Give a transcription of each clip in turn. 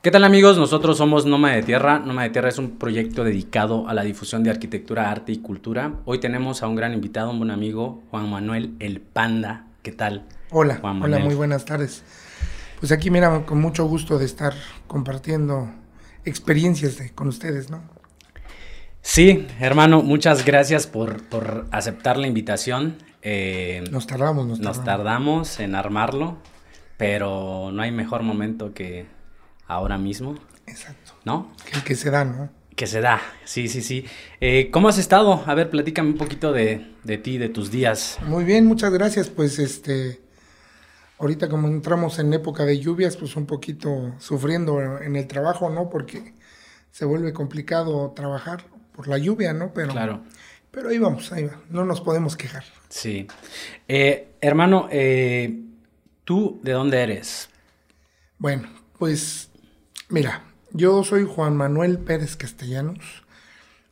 ¿Qué tal amigos? Nosotros somos Noma de Tierra. Noma de Tierra es un proyecto dedicado a la difusión de arquitectura, arte y cultura. Hoy tenemos a un gran invitado, un buen amigo, Juan Manuel El Panda. ¿Qué tal? Hola, Juan hola, muy buenas tardes. Pues aquí mira, con mucho gusto de estar compartiendo experiencias con ustedes, ¿no? Sí, hermano, muchas gracias por, aceptar la invitación. Eh, nos tardamos, nos tardamos. Nos tardamos en armarlo, pero no hay mejor momento que ahora mismo. Exacto. ¿No? Que se da, ¿no? Que se da, sí, sí, sí. Eh, ¿Cómo has estado? A ver, platícame un poquito de, de, ti, de tus días. Muy bien, muchas gracias. Pues este, ahorita como entramos en época de lluvias, pues un poquito sufriendo en el trabajo, ¿no? Porque se vuelve complicado trabajar por la lluvia, ¿no? Pero, claro. pero ahí vamos, ahí va. No nos podemos quejar. Sí. Eh, hermano, eh, ¿tú de dónde eres? Bueno, pues Mira, yo soy Juan Manuel Pérez Castellanos.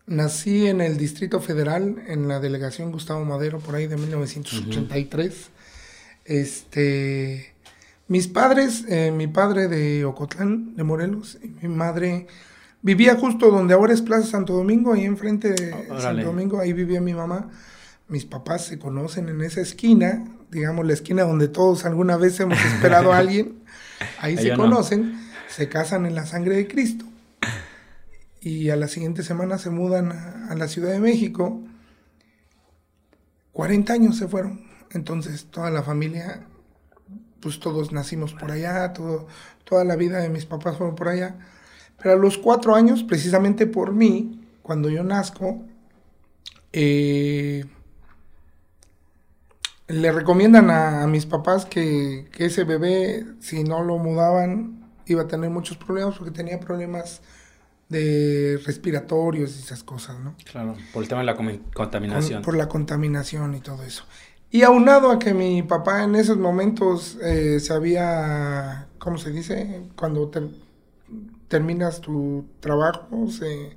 Nací en el Distrito Federal, en la delegación Gustavo Madero, por ahí de 1983. Este, mis padres, eh, mi padre de Ocotlán, de Morelos, y mi madre vivía justo donde ahora es Plaza Santo Domingo, ahí enfrente de Santo Domingo, ahí vivía mi mamá. Mis papás se conocen en esa esquina, digamos la esquina donde todos alguna vez hemos esperado a alguien. Ahí, se conocen se casan en la sangre de Cristo y a la siguiente semana se mudan a, la Ciudad de México. 40 años se fueron. Entonces toda la familia, pues todos nacimos por allá, toda la vida de mis papás fueron por allá. Pero a los cuatro años, precisamente por mí, cuando yo nazco, eh, le recomiendan a, mis papás que, ese bebé, si no lo mudaban, iba a tener muchos problemas porque tenía problemas de respiratorios y esas cosas, ¿no? Claro, por el tema de la contaminación. por la contaminación y todo eso. Y aunado a que mi papá en esos momentos eh, se había, ¿cómo se dice? Cuando terminas tu trabajo, se,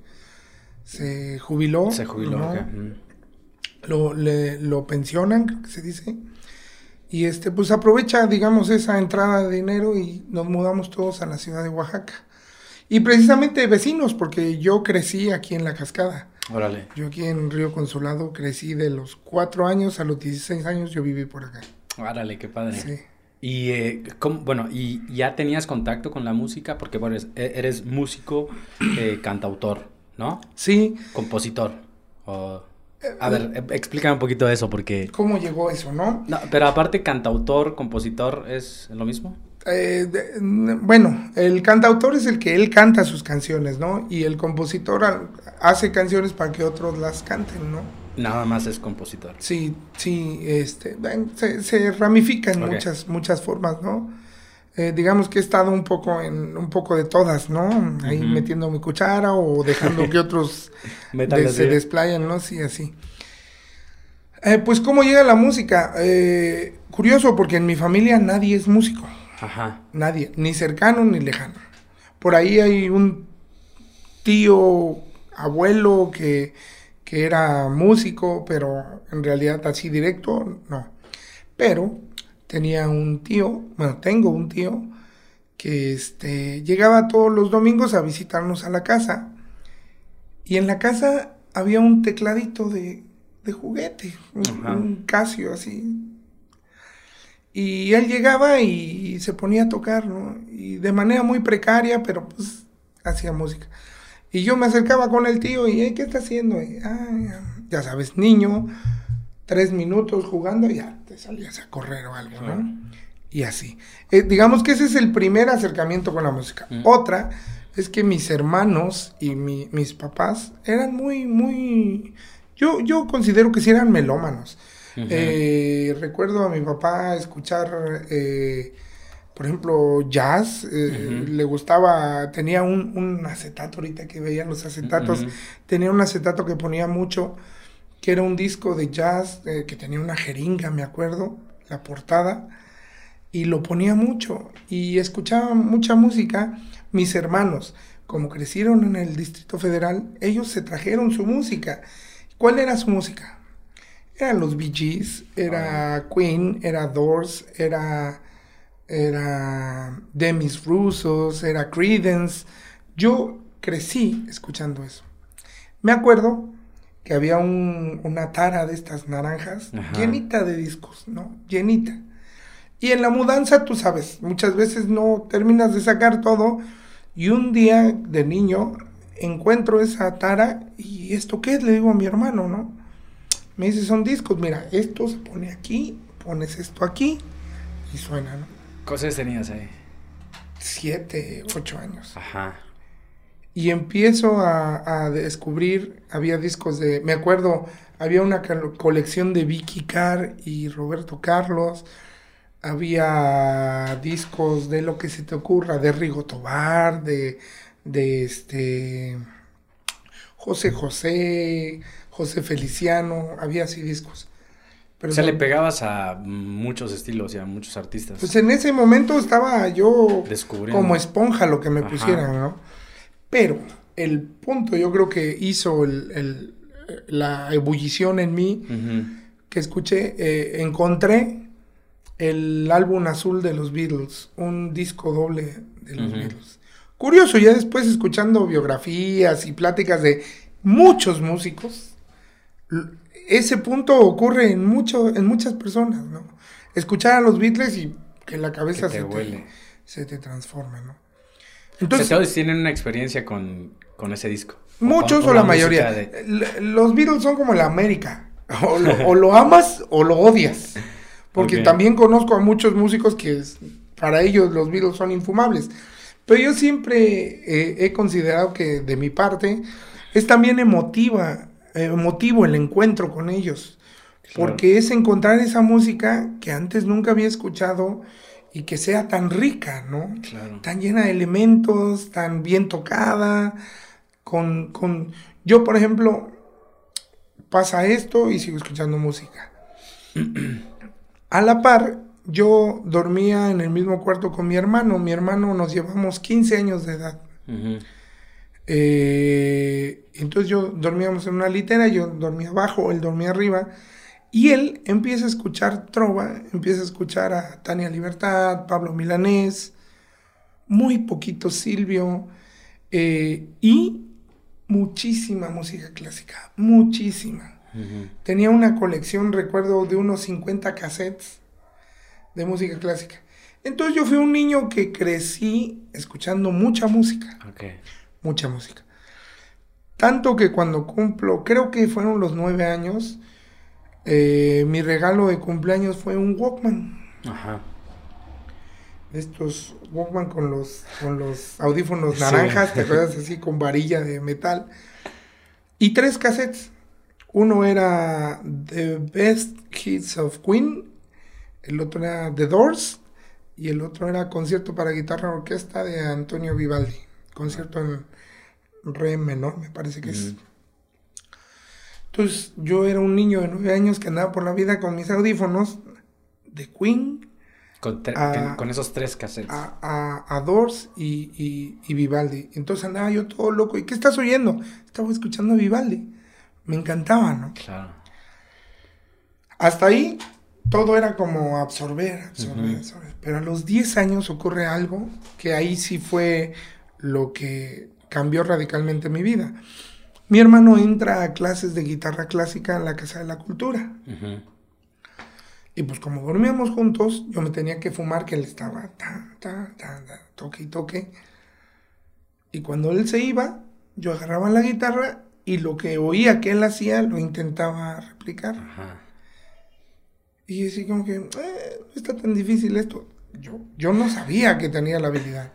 se jubiló. Se jubiló, lo, le, lo pensionan, creo que se dice. Y este, pues aprovecha, digamos, esa entrada de dinero y nos mudamos todos a la ciudad de Oaxaca. Y precisamente vecinos, porque yo crecí aquí en La Cascada. Órale. Yo aquí en Río Consulado crecí de los 4 años a los 16 años, yo viví por acá. Órale, qué padre. Sí. Y, eh, bueno, ¿y ya tenías contacto con la música? Porque, bueno, eres, músico, eh, cantautor, ¿no? Sí. Compositor. A ver, eh, explícame un poquito eso, porque... ¿Cómo llegó eso, no? no pero aparte, cantautor, compositor, ¿es lo mismo? Eh, bueno, el cantautor es el que él canta sus canciones, ¿no? Y el compositor hace canciones para que otros las canten, ¿no? Nada más es compositor. Sí, sí, este, se, se ramifica en muchas, muchas formas, ¿no? Eh, digamos que he estado un poco en un poco de todas, ¿no? Ahí metiendo mi cuchara o dejando que otros se desplayen, ¿no? Sí, así. Eh, pues, ¿cómo llega la música? Eh, curioso, porque en mi familia nadie es músico. Ajá. Nadie, ni cercano ni lejano. Por ahí hay un tío, abuelo que, que era músico, pero en realidad así directo, no. Pero tenía un tío, bueno, tengo un tío, que este, llegaba todos los domingos a visitarnos a la casa. Y en la casa había un tecladito de, de juguete, un, Casio así. Y él llegaba y, se ponía a tocar, ¿no? Y de manera muy precaria, pero pues hacía música. Y yo me acercaba con el tío y, ¿qué está haciendo? Y, ah, ya sabes, niño, tres minutos jugando y ya te salías a correr o algo, ¿no? Y así. Eh, digamos que ese es el primer acercamiento con la música. Otra es que mis hermanos y mis papás eran muy, muy... Yo, yo considero que sí eran melómanos. Eh, recuerdo a mi papá escuchar, eh, por ejemplo, jazz. Le gustaba, tenía un, un, acetato, ahorita que veían los acetatos, tenía un acetato que ponía mucho que era un disco de jazz eh, que tenía una jeringa, me acuerdo, la portada, y lo ponía mucho y escuchaba mucha música. Mis hermanos, como crecieron en el Distrito Federal, ellos se trajeron su música. ¿Cuál era su música? Eran los Bee Gees, era Queen, era Doors, era era Demis Rusos, era Credence. Yo crecí escuchando eso. Me acuerdo que había una tara de estas naranjas llenita de discos, ¿no? Llenita. Y en la mudanza, tú sabes, muchas veces no terminas de sacar todo. Y un día de niño encuentro esa tara y ¿esto qué es? Le digo a mi hermano, ¿no? Me dice, son discos, mira, esto se pone aquí, pones esto aquí y suena, ¿no? ¿Cuántos tenías ahí? Siete, ocho años. Ajá. Y empiezo a, descubrir, había discos de, me acuerdo, había una colección de Vicky Carr y Roberto Carlos, había discos de lo que se te ocurra, de Rigo Tobar, de, de este José José, José Feliciano, había así discos. Pero o sea, le pegabas a muchos estilos y a muchos artistas. Pues en ese momento estaba yo como esponja lo que me pusieran, ¿no? Pero el punto yo creo que hizo el, la ebullición en mí, que escuché, eh, encontré el álbum azul de los Beatles, un disco doble de los Beatles. Curioso, ya después escuchando biografías y pláticas de muchos músicos, ese punto ocurre en, mucho, en muchas personas, ¿no? Escuchar a los Beatles y que la cabeza se, te, se te transforma, ¿no? Entonces, todos tienen una experiencia con, ese disco. Muchos o, la, mayoría. Los Beatles son como la América. O lo, amas o lo odias. Porque también conozco a muchos músicos que para ellos los Beatles son infumables. Pero yo siempre he considerado que de mi parte es también emotiva, emotivo el encuentro con ellos. Porque es encontrar esa música que antes nunca había escuchado y que sea tan rica, ¿no? Tan llena de elementos, tan bien tocada, con, con... Yo, por ejemplo, pasa esto y sigo escuchando música. A la par, yo dormía en el mismo cuarto con mi hermano. Mi hermano nos llevamos 15 años de edad. Eh, entonces yo dormíamos en una litera, yo dormía abajo, él dormía arriba. Y él empieza a escuchar trova, empieza a escuchar a Tania Libertad, Pablo Milanés, muy poquito Silvio, eh, y muchísima música clásica, muchísima. Tenía una colección, recuerdo, de unos 50 cassettes de música clásica. Entonces yo fui un niño que crecí escuchando mucha música. Mucha música. Tanto que cuando cumplo, creo que fueron los nueve años, eh, mi regalo de cumpleaños fue un Walkman. Ajá. Estos Walkman con los, con los audífonos naranjas, te acuerdas así con varilla de metal. Y tres cassettes. Uno era The Best Hits of Queen, el otro era The Doors y el otro era Concierto para guitarra orquesta de Antonio Vivaldi. Concierto en re menor, me parece que es. Entonces yo era un niño de nueve años que andaba por la vida con mis audífonos de Queen. Con, esos tres cassettes. A, a, Doors y, y, Vivaldi. Entonces andaba yo todo loco. ¿Y qué estás oyendo? Estaba escuchando a Vivaldi. Me encantaba, ¿no? Claro. Hasta ahí todo era como absorber, absorber, absorber. Pero a los 10 años ocurre algo que ahí sí fue lo que cambió radicalmente mi vida. Mi hermano entra a clases de guitarra clásica en la Casa de la Cultura. Y pues como dormíamos juntos, yo me tenía que fumar que él estaba tan, tan, tan, toque y toque. Y cuando él se iba, yo agarraba la guitarra y lo que oía que él hacía lo intentaba replicar. Y así como que, eh, no está tan difícil esto. Yo, yo no sabía que tenía la habilidad.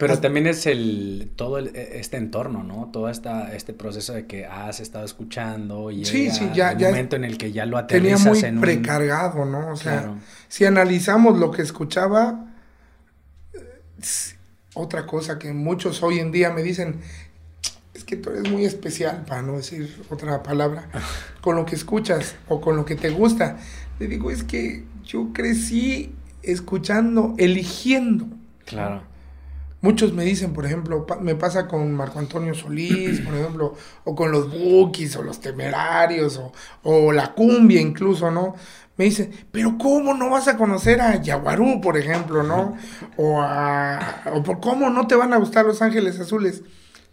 Pero también es el todo e, este entorno, ¿no? Todo esta, este proceso de que has estado escuchando y sí, sí, ya, el momento en el que ya lo aterrizas tenía muy precargado, ¿no? O sea, si analizamos lo que escuchaba, otra cosa que muchos hoy en día me dicen, es que tú eres muy especial, para no decir otra palabra, con lo que escuchas o con lo que te gusta. Le digo, es que yo crecí escuchando, eligiendo. Claro Muchos me dicen, por ejemplo, pa- me pasa con Marco Antonio Solís, por ejemplo, o con los Bookies, o los Temerarios, o, la cumbia incluso, ¿no? Me dicen, pero ¿cómo no vas a conocer a Yaguarú, por ejemplo, ¿no? O a... O por cómo no te van a gustar Los Ángeles Azules.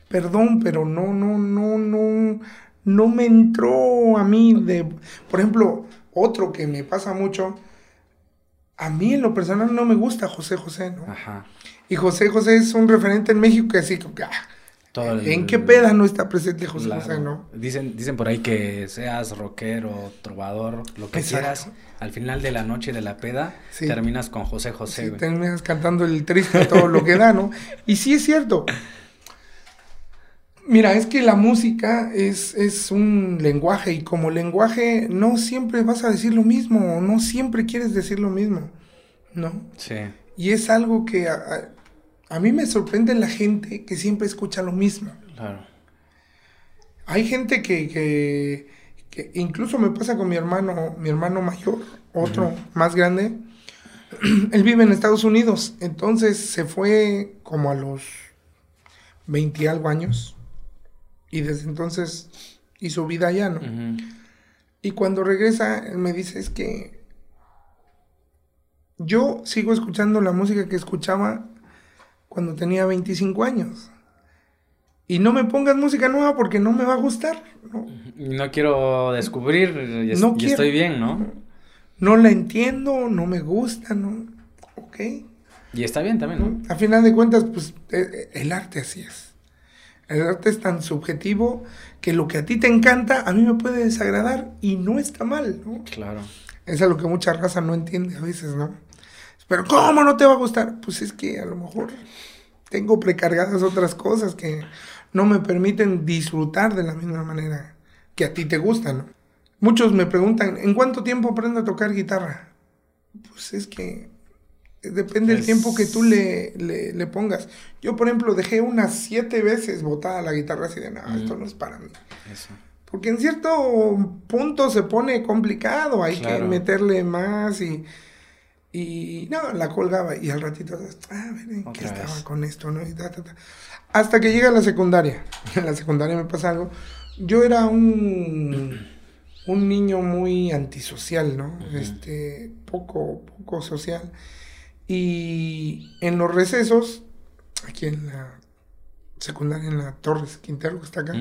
Perdón, pero no, no, no, no, no me entró a mí de... Por ejemplo, otro que me pasa mucho, a mí en lo personal no me gusta José José, ¿no? Ajá. Y José José es un referente en México que así, como que, ah, Todo el- ¿en qué peda no está presente José Claro. José, no? Dicen, dicen por ahí que seas rockero, trovador, lo que Exacto. quieras, al final de la noche de la peda, Sí. terminas con José José, Sí, terminas cantando el triste todo lo que da, ¿no? Y sí es cierto. Mira, es que la música es, es un lenguaje y como lenguaje no siempre vas a decir lo mismo, o no siempre quieres decir lo mismo, ¿no? Sí. Y es algo que a, a- a mí me sorprende la gente que siempre escucha lo mismo. Claro. Hay gente que, que, que incluso me pasa con mi hermano, mi hermano mayor, otro más grande. Él vive en Estados Unidos, entonces se fue como a los 20 y algo años y desde entonces hizo vida allá, ¿no? Y cuando regresa, él me dice, es que yo sigo escuchando la música que escuchaba cuando tenía 25 años. Y no me pongas música nueva porque no me va a gustar. No, No quiero descubrir y, No quiero. estoy bien, ¿no? No la entiendo, no me gusta, ¿no? Ok. Y está bien también, ¿no? A final de cuentas, pues eh, eh, el arte así es. El arte es tan subjetivo que lo que a ti te encanta, a mí me puede desagradar y no está mal, ¿no? Claro. Es a lo que mucha raza no entiende a veces, ¿no? Pero ¿cómo no te va a gustar? Pues es que a lo mejor tengo precargadas otras cosas que no me permiten disfrutar de la misma manera que a ti te gusta, ¿no? Muchos me preguntan, ¿en cuánto tiempo aprendo a tocar guitarra? Pues es que depende del Es- tiempo que tú le, le, le pongas. Yo, por ejemplo, dejé unas siete veces botada la guitarra así de, no, esto no es para mí. Eso. Porque en cierto punto se pone complicado, hay que meterle más y, y no, la colgaba y al ratito, ah, miren, que estaba vez. con esto, ¿no? Y ta, ta, ta. Hasta que llega la secundaria. En la secundaria me pasa algo. Yo era un, un niño muy antisocial, ¿no? Este, poco, poco social. Y en los recesos, aquí en la secundaria, en la Torres Quintero, que está acá,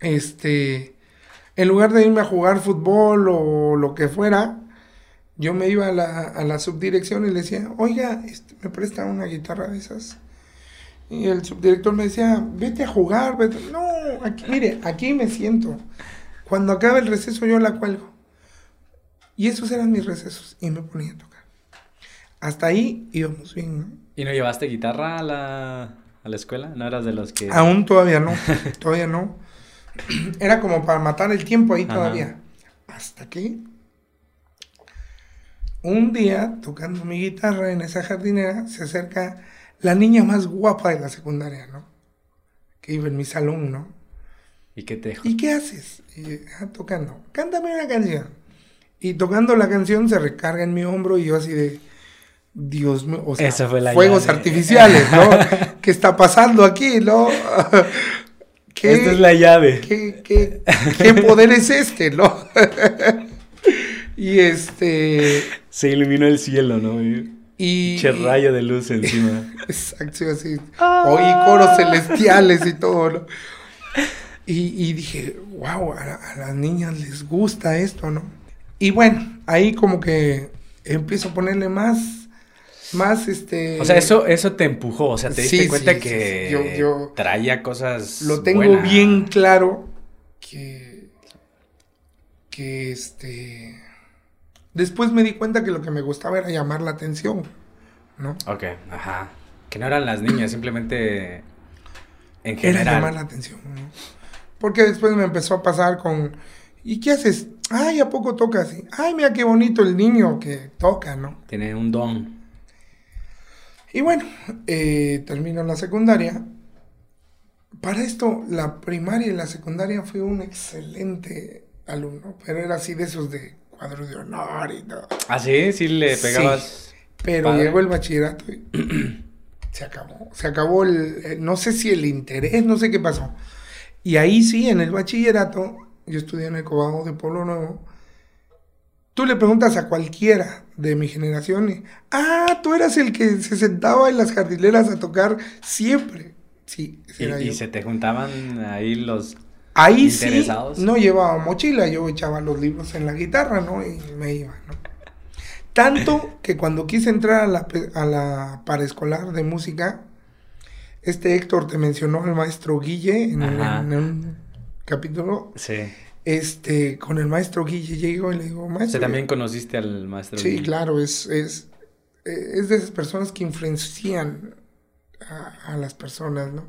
este, en lugar de irme a jugar fútbol o lo que fuera, yo me iba a la, a la subdirección y le decía, oiga, este, ¿me presta una guitarra de esas? Y el subdirector me decía, vete a jugar, vete. No, aquí, mire, aquí me siento. Cuando acabe el receso yo la cuelgo. Y esos eran mis recesos y me ponía a tocar. Hasta ahí íbamos bien, ¿no? ¿Y no llevaste guitarra a la, a la escuela? ¿No eras de los que...? Aún todavía no, todavía no. Era como para matar el tiempo ahí Ajá. todavía. Hasta que un día, tocando mi guitarra en esa jardinera, se acerca la niña más guapa de la secundaria, ¿no? Que iba en mi salón, ¿no? ¿Y qué te dijo? ¿Y qué haces? Y, "Ah, tocando. Cántame una canción. Y tocando la canción se recarga en mi hombro y yo así de... Dios mío, o sea, Esa fue la fuegos llave. artificiales, ¿no? ¿Qué está pasando aquí, no? ¿Qué, Esta es la llave. qué, qué- qué poder es este, no? y este... Se iluminó el cielo, ¿no? Y... Che rayo de luz encima. Exacto, así. Oí coros celestiales y todo, ¿no? Y, y dije, wow, a, a las niñas les gusta esto, ¿no? Y bueno, ahí como que empiezo a ponerle más, más este... O sea, eso, eso te empujó, o sea, te diste Sí, cuenta sí, que sí. Yo- yo traía cosas Lo tengo buenas. bien claro que, que este... Después me di cuenta que lo que me gustaba era llamar la atención, ¿no? Ok, ajá. Que no eran las niñas, simplemente en Era llamar general. la atención, ¿no? Porque después me empezó a pasar con, ¿y qué haces? Ay, ¿a poco tocas? Ay, mira qué bonito el niño que toca, ¿no? Tiene un don. Y bueno, eh, termino la secundaria. Para esto, la primaria y la secundaria fui un excelente alumno, pero era así de esos de cuadro de honor y todo. Ah, sí, sí le Sí. pegabas. Pero Padre. llegó el bachillerato y se acabó. Se acabó el, no sé si el interés, no sé qué pasó. Y ahí sí, en el bachillerato, yo estudié en el Cobado de Pueblo Nuevo, tú le preguntas a cualquiera de mi generación, y, ah, tú eras el que se sentaba en las jardineras a tocar siempre. Sí, y, y se te juntaban ahí los Ahí sí no llevaba mochila, yo echaba los libros en la guitarra, ¿no? Y me iba, ¿no? Tanto que cuando quise entrar a la, a la paraescolar de música, este Héctor te mencionó el maestro Guille en, un capítulo. Sí. Este, con el maestro Guille llego y le digo, maestro. también conociste al maestro sí, Sí, claro, es, es, es de esas personas que influencian a, a las personas, ¿no?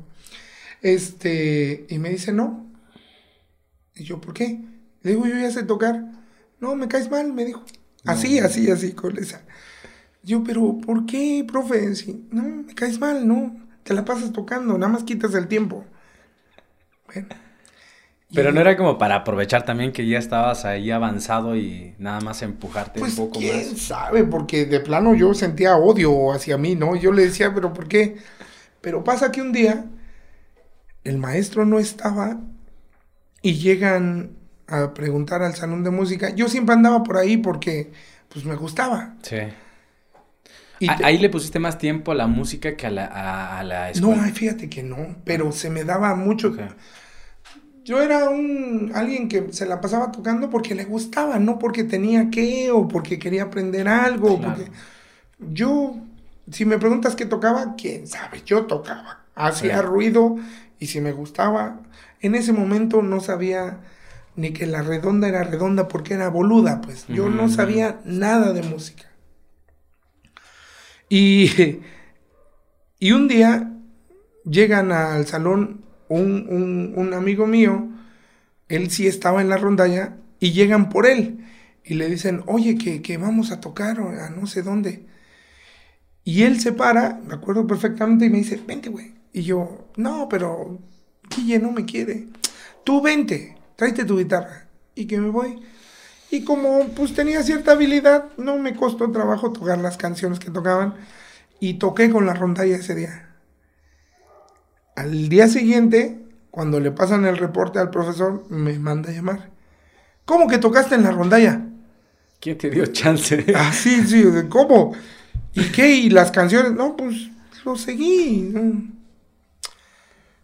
Este, y me dice, no, y yo, ¿por qué? Le digo, yo ya sé tocar. No, me caes mal, me dijo. Así, así, así, con esa. Yo, pero ¿por qué, profe? no, me caes mal, no. Te la pasas tocando, nada más quitas el tiempo. Bueno. Pero no era como para aprovechar también que ya estabas ahí avanzado y nada más empujarte un pues, poco quién más. sabe, porque de plano yo sentía odio hacia mí, ¿no? Yo le decía, pero ¿por qué? Pero pasa que un día el maestro no estaba y llegan a preguntar al salón de música. Yo siempre andaba por ahí porque pues me gustaba. Sí. Y ahí le pusiste más tiempo a la música que a la, a, la escuela. No, fíjate que no, pero se me daba mucho. Yo era un alguien que se la pasaba tocando porque le gustaba, no porque tenía que o porque quería aprender algo. Porque yo, si me preguntas qué tocaba, quién sabe, yo tocaba. Hacía ruido y si me gustaba, en ese momento no sabía ni que la redonda era redonda porque era boluda, pues yo no sabía nada de música. Y, y un día llegan al salón un, amigo mío, él sí estaba en la rondalla, y llegan por él y le dicen, oye, que, vamos a tocar a no sé dónde. Y él se para, me acuerdo perfectamente, y me dice, vente, güey. Y yo, no, pero Guille no me quiere. Tú vente, tráete tu guitarra. Y que me voy. Y como pues tenía cierta habilidad, no me costó trabajo tocar las canciones que tocaban. Y toqué con la rondalla ese día. Al día siguiente, cuando le pasan el reporte al profesor, me manda a llamar. ¿Cómo que tocaste en la rondalla? ¿Quién te dio chance? Ah, sí, sí, ¿cómo? ¿Y qué? ¿Y las canciones? No, pues lo seguí.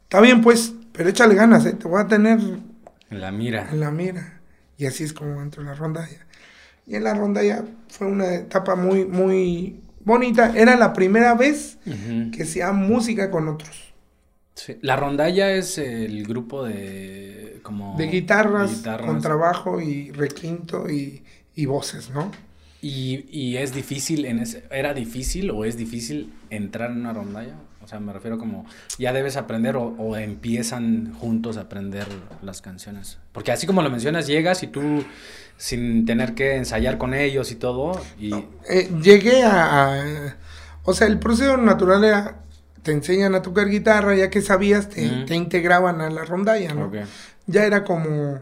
Está bien, pues, pero échale ganas, ¿eh? te voy a tener en la mira. En la mira. Y así es como entró en la rondalla. Y en la rondalla fue una etapa muy, muy bonita. Era la primera vez que hacía música con otros. Sí. La rondalla es el grupo de como de guitarras, con trabajo y requinto y, y voces, ¿no? Y, y, es difícil en ese, era difícil o es difícil entrar en una rondalla o sea, me refiero como, ya debes aprender o, empiezan juntos a aprender las canciones. Porque así como lo mencionas, llegas y tú, sin tener que ensayar con ellos y todo, y... Eh, llegué a, O sea, el proceso natural era, te enseñan a tocar guitarra, ya que sabías, te, integraban a la rondalla, ¿no? Ya era como,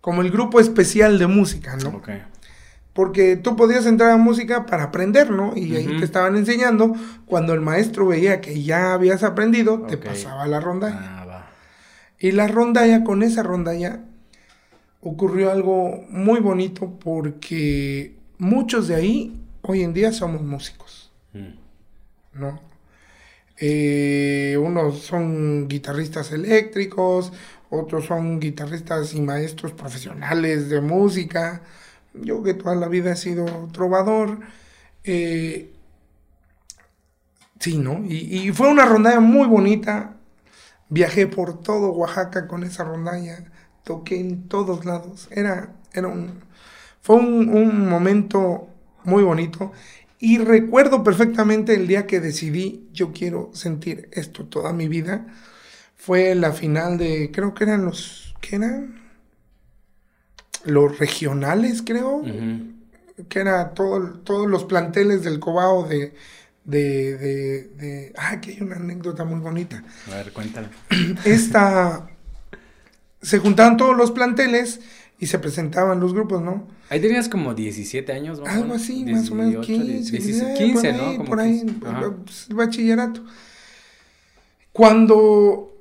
como el grupo especial de música, ¿no? Okay porque tú podías entrar a música para aprender, ¿no? Y ahí te estaban enseñando. Cuando el maestro veía que ya habías aprendido, te pasaba la rondalla. Ah, y la rondalla, con esa rondalla, ocurrió algo muy bonito porque muchos de ahí hoy en día somos músicos, mm. ¿no? Eh, unos son guitarristas eléctricos, otros son guitarristas y maestros profesionales de música yo que toda la vida he sido trovador, eh, sí, ¿no? Y, fue una rondalla muy bonita. Viajé por todo Oaxaca con esa rondalla, toqué en todos lados. Era, era un, fue un, un momento muy bonito. Y recuerdo perfectamente el día que decidí, yo quiero sentir esto toda mi vida. Fue la final de, creo que eran los, ¿qué eran? los regionales, creo, que era todo, todos los planteles del Cobao de, de, de, Ah, que hay una anécdota muy bonita. A ver, cuéntame. Esta... se juntaban todos los planteles y se presentaban los grupos, ¿no? Ahí tenías como 17 años, ¿no? Algo así, más o menos 15, 15, ¿no? por ahí, pues, el bachillerato. Cuando,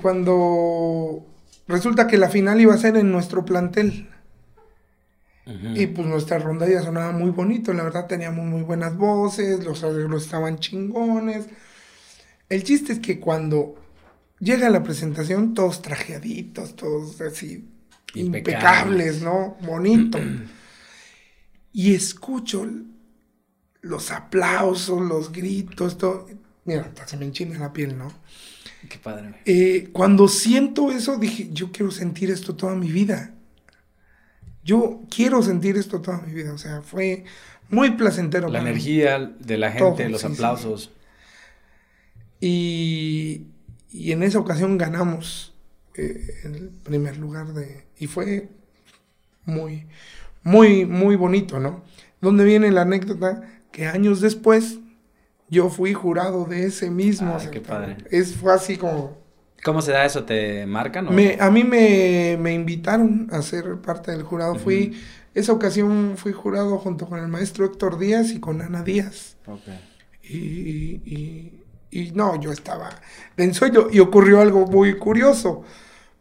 cuando resulta que la final iba a ser en nuestro plantel. Y pues nuestra rondalla sonaba muy bonito, la verdad teníamos muy buenas voces, los arreglos estaban chingones. El chiste es que cuando llega la presentación, todos trajeaditos, todos así impecables, ¿no? Bonito. y escucho los aplausos, los gritos, todo. Mira, se me enchina la piel, ¿no? Qué padre. Eh, cuando siento eso, dije, yo quiero sentir esto toda mi vida. Yo quiero sentir esto toda mi vida. O sea, fue muy placentero. La energía de la gente, los aplausos. Y, y, en esa ocasión ganamos eh, el primer lugar de... Y fue muy, muy, muy bonito, ¿no? Donde viene la anécdota que años después yo fui jurado de ese mismo. Ah, qué padre. Es, fue así como... ¿Cómo se da eso? ¿Te marcan? O? Me, a mí me, me, invitaron a ser parte del jurado. Fui, esa ocasión fui jurado junto con el maestro Héctor Díaz y con Ana Díaz. Okay. Y, y, y, no, yo estaba en sueño y ocurrió algo muy curioso,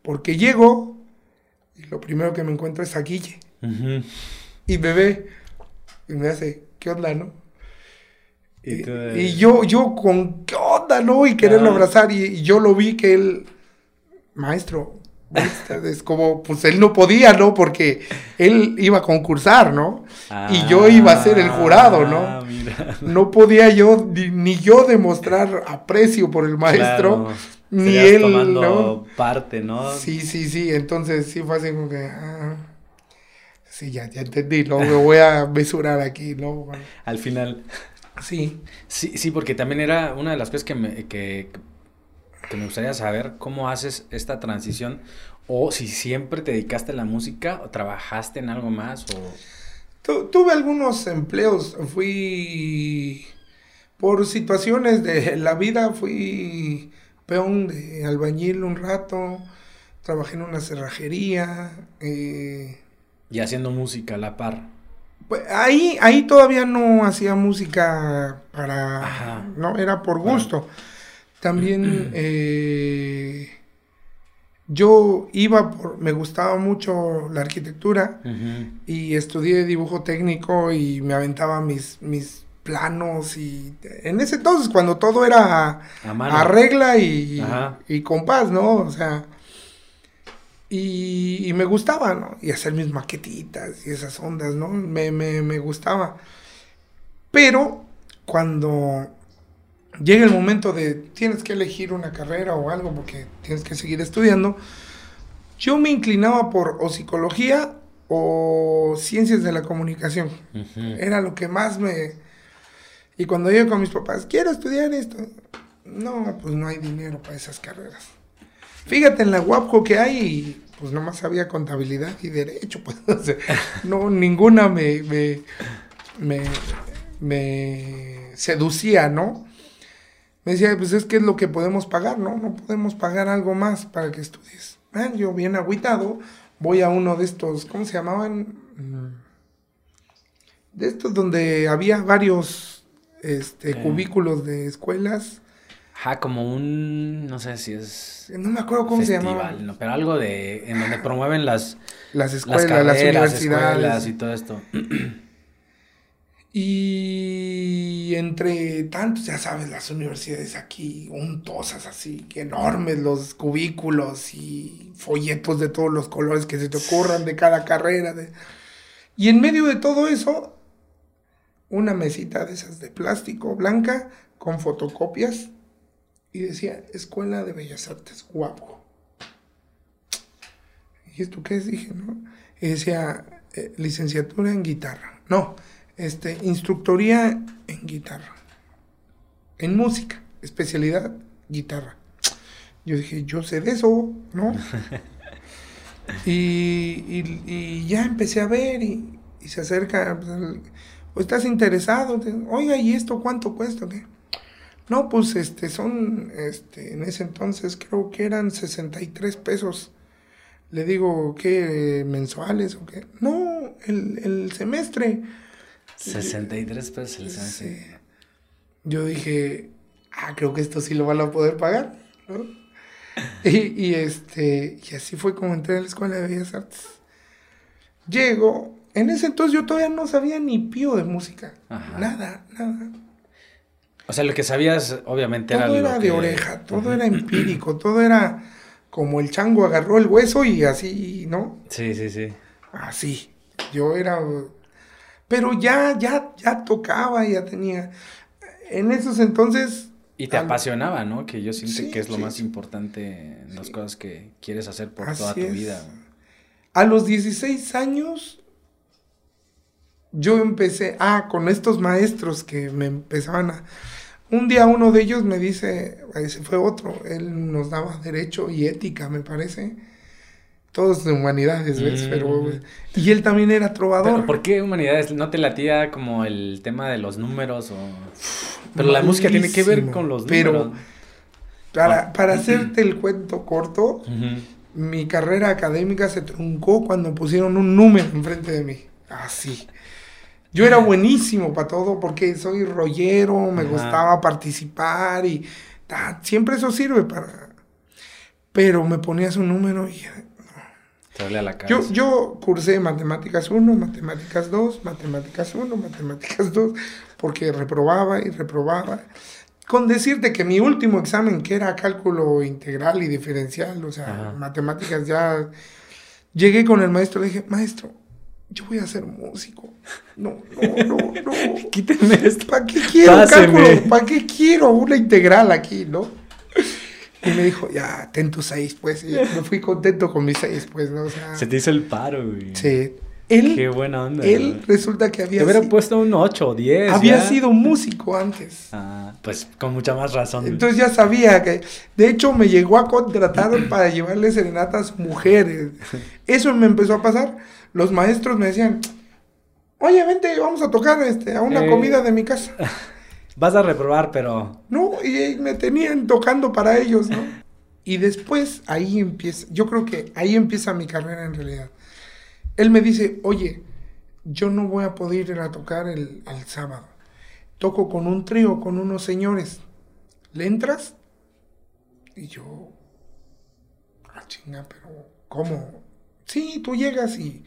porque llego y lo primero que me encuentro es a Guille. Y ve y me hace, ¿qué onda, no? Y, yo, yo con qué onda, ¿no? Y quererlo abrazar. Y, yo lo vi que él, maestro, es como, pues él no podía, ¿no? Porque él iba a concursar, ¿no? y yo iba a ser el jurado, ¿no? Ah, no podía yo, ni, yo demostrar aprecio por el maestro. Ni él, tomando parte, ¿no? Sí, sí, sí. Entonces sí fue así como que. Ah, sí, ya, ya entendí, ¿no? Me voy a mesurar aquí, ¿no? Al final. Sí. Sí, sí, porque también era una de las cosas que me, que, me gustaría saber cómo haces esta transición o si siempre te dedicaste a la música o trabajaste en algo más o... tuve algunos empleos, fui por situaciones de la vida, fui peón de albañil un rato, trabajé en una cerrajería. Eh, y haciendo música a la par. Pues ahí, ahí todavía no hacía música para... No, era por gusto. También eh, yo iba por... Me gustaba mucho la arquitectura y estudié dibujo técnico y me aventaba mis, mis planos y en ese entonces cuando todo era a, regla y, y compás, ¿no? O sea... Y, me gustaba, ¿no? Y hacer mis maquetitas y esas ondas, ¿no? Me, me, me gustaba. Pero cuando llega el momento de tienes que elegir una carrera o algo porque tienes que seguir estudiando, yo me inclinaba por o psicología o ciencias de la comunicación. Era lo que más me... Y cuando llego con mis papás, quiero estudiar esto. No, pues no hay dinero para esas carreras. Fíjate en la guapo que hay, pues nomás había contabilidad y derecho, pues, no, ninguna me, me, me, seducía, ¿no? Me decía, pues es que es lo que podemos pagar, ¿no? No podemos pagar algo más para que estudies. Ah, yo bien agüitado, voy a uno de estos, ¿cómo se llamaban? De estos donde había varios este, cubículos de escuelas Ajá, como un, no sé si es... No me acuerdo cómo se llamaba. No, pero algo de, en donde promueven las... Las escuelas, las, universidades. y todo esto. Y entre tantos, ya sabes, las universidades aquí, untosas así, enormes los cubículos y folletos de todos los colores que se te ocurran de cada carrera. De... Y en medio de todo eso, una mesita de esas de plástico blanca con fotocopias y decía Escuela de Bellas Artes, guapo. ¿Y esto qué es? Dije, ¿no? Y decía eh, licenciatura en guitarra. No, este, instructoría en guitarra. En música, especialidad guitarra. Yo dije, yo sé de eso, ¿no? y, ya empecé a ver y, se acerca, pues, ¿estás interesado? Oiga, ¿y esto cuánto cuesta? ¿Qué? No, pues este son, este, en ese entonces creo que eran 63 pesos Le digo, ¿qué? ¿Mensuales o qué? No, el, el semestre. 63 pesos el semestre. Yo dije, ah, creo que esto sí lo van a poder pagar, ¿no? Y, y, este, y así fue como entré a la Escuela de Bellas Artes. Llego, en ese entonces yo todavía no sabía ni pío de música. Nada, nada. O sea, lo que sabías, obviamente, todo era. Todo era de oreja, todo era empírico, todo era como el chango agarró el hueso y así, ¿no? Sí, sí, sí. Así. Yo era. Pero ya, ya, ya tocaba, ya tenía. En esos entonces. Y te apasionaba, ¿no? Que yo siento que es lo más importante en las cosas que quieres hacer por toda tu vida. A los 16 años, yo empecé, ah, con estos maestros que me empezaban a un día uno de ellos me dice, ese fue otro, él nos daba derecho y ética, me parece. Todos de humanidades, ¿ves? Mm. Pero, y él también era trovador. ¿Por qué humanidades? ¿No te latía como el tema de los números? O... Pero la música tiene que ver con los números. Pero para, para hacerte el cuento corto, mi carrera académica se truncó cuando pusieron un número enfrente de mí. Así. Yo era buenísimo para todo porque soy rollero, me gustaba participar y siempre eso sirve para... Pero me ponías un número y... A la Yo, yo cursé matemáticas 1, matemáticas 2, matemáticas 1, matemáticas 2, porque reprobaba y reprobaba. Con decirte que mi último examen, que era cálculo integral y diferencial, o sea, matemáticas ya... Llegué con el maestro y le dije, maestro, yo voy a ser músico. No, no, no, no. Quíteme esto. ¿Para qué quiero cálculo? ¿Para qué quiero una integral aquí, no? Y me dijo, ya, ten tus seis, pues. Y me fui contento con mis seis, pues, ¿no? O sea, Se te hizo el paro, güey. Sí. Él, Qué buena onda. Él resulta que había... Te hubiera puesto un 8 o 10. Había sido músico antes. Ah, pues con mucha más razón. Entonces ya sabía que... De hecho, me llegó a contratar para llevarle serenatas mujeres. Eso me empezó a pasar los maestros me decían, oye, vente, vamos a tocar este, a una eh, comida de mi casa. Vas a reprobar, pero... No, y me tenían tocando para ellos, ¿no? Y después ahí empieza, yo creo que ahí empieza mi carrera en realidad. Él me dice, oye, yo no voy a poder ir a tocar el, el sábado. Toco con un trío, con unos señores. ¿Le entras? Y yo, ah, chinga, pero ¿cómo? Sí, tú llegas y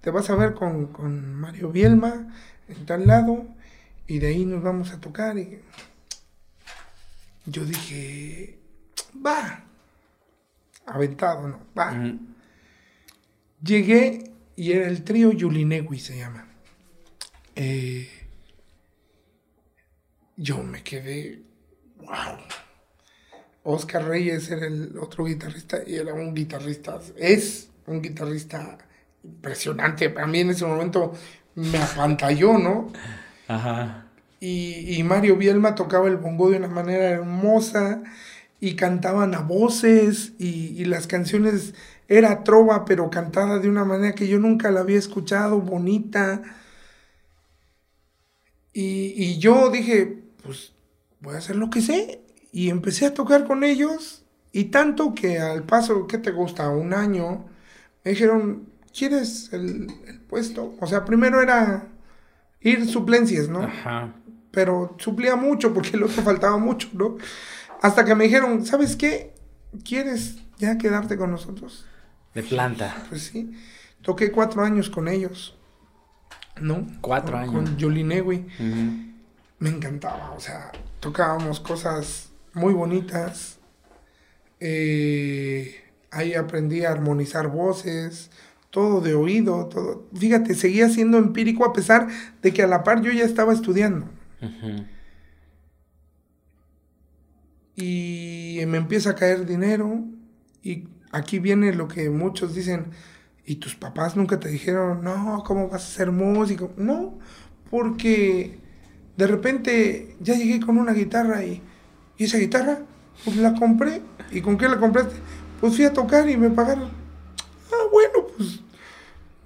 te vas a ver con, Mario Bielma en tal lado y de ahí nos vamos a tocar. Y yo dije, va, aventado, ¿no? Va. Llegué y era el trío Yulinewi, se llama. Eh, yo me quedé, wow. Oscar Reyes era el otro guitarrista y era un guitarrista, es un guitarrista impresionante. A mí en ese momento me apantalló, ¿no? Ajá. Y, Mario Bielma tocaba el bongo de una manera hermosa y cantaban a voces y, las canciones era trova pero cantada de una manera que yo nunca la había escuchado, bonita. Y, y yo dije, pues voy a hacer lo que sé. Y empecé a tocar con ellos y tanto que al paso, ¿qué te gusta? Un año me dijeron, ¿quieres el, puesto? O sea, primero era ir suplencias, ¿no? Ajá. Pero suplía mucho porque el otro faltaba mucho, ¿no? Hasta que me dijeron, ¿sabes qué? ¿Quieres ya quedarte con nosotros? De planta. Pues sí. Toqué cuatro años con ellos, ¿no? Cuatro años. Con Yolinewi. Me encantaba, o sea, tocábamos cosas muy bonitas. Eh, Ahí aprendí a armonizar voces, todo de oído, todo. Fíjate, seguía siendo empírico a pesar de que a la par yo ya estaba estudiando. Y me empieza a caer dinero y aquí viene lo que muchos dicen, ¿y tus papás nunca te dijeron, no, ¿cómo vas a ser músico? No, porque de repente ya llegué con una guitarra y, y esa guitarra, pues la compré. ¿Y con qué la compraste? pues fui a tocar y me pagaron. Bueno, pues,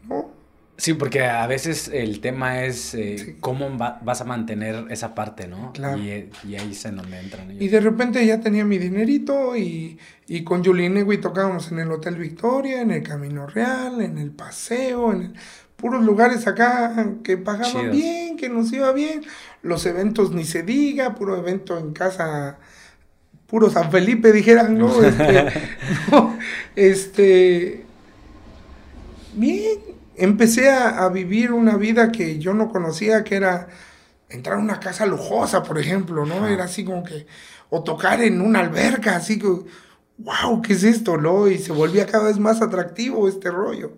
no. Sí, porque a veces el tema es eh, cómo vas a mantener esa parte, ¿no? Claro. Y, ahí es en donde entran ellos. Y de repente ya tenía mi dinerito y, y con Julie Negui tocábamos en el Hotel Victoria, en el Camino Real, en el Paseo, en puros lugares acá que pagaban bien, que nos iba bien. Los eventos ni se diga, puro evento en casa, puro San Felipe, dijeran, ¿no? Este, no, este bien, empecé a, vivir una vida que yo no conocía, que era entrar a una casa lujosa, por ejemplo, ¿no? Era así como que, o tocar en una alberca, así que, wow, ¿qué es esto, no? Y se volvía cada vez más atractivo este rollo.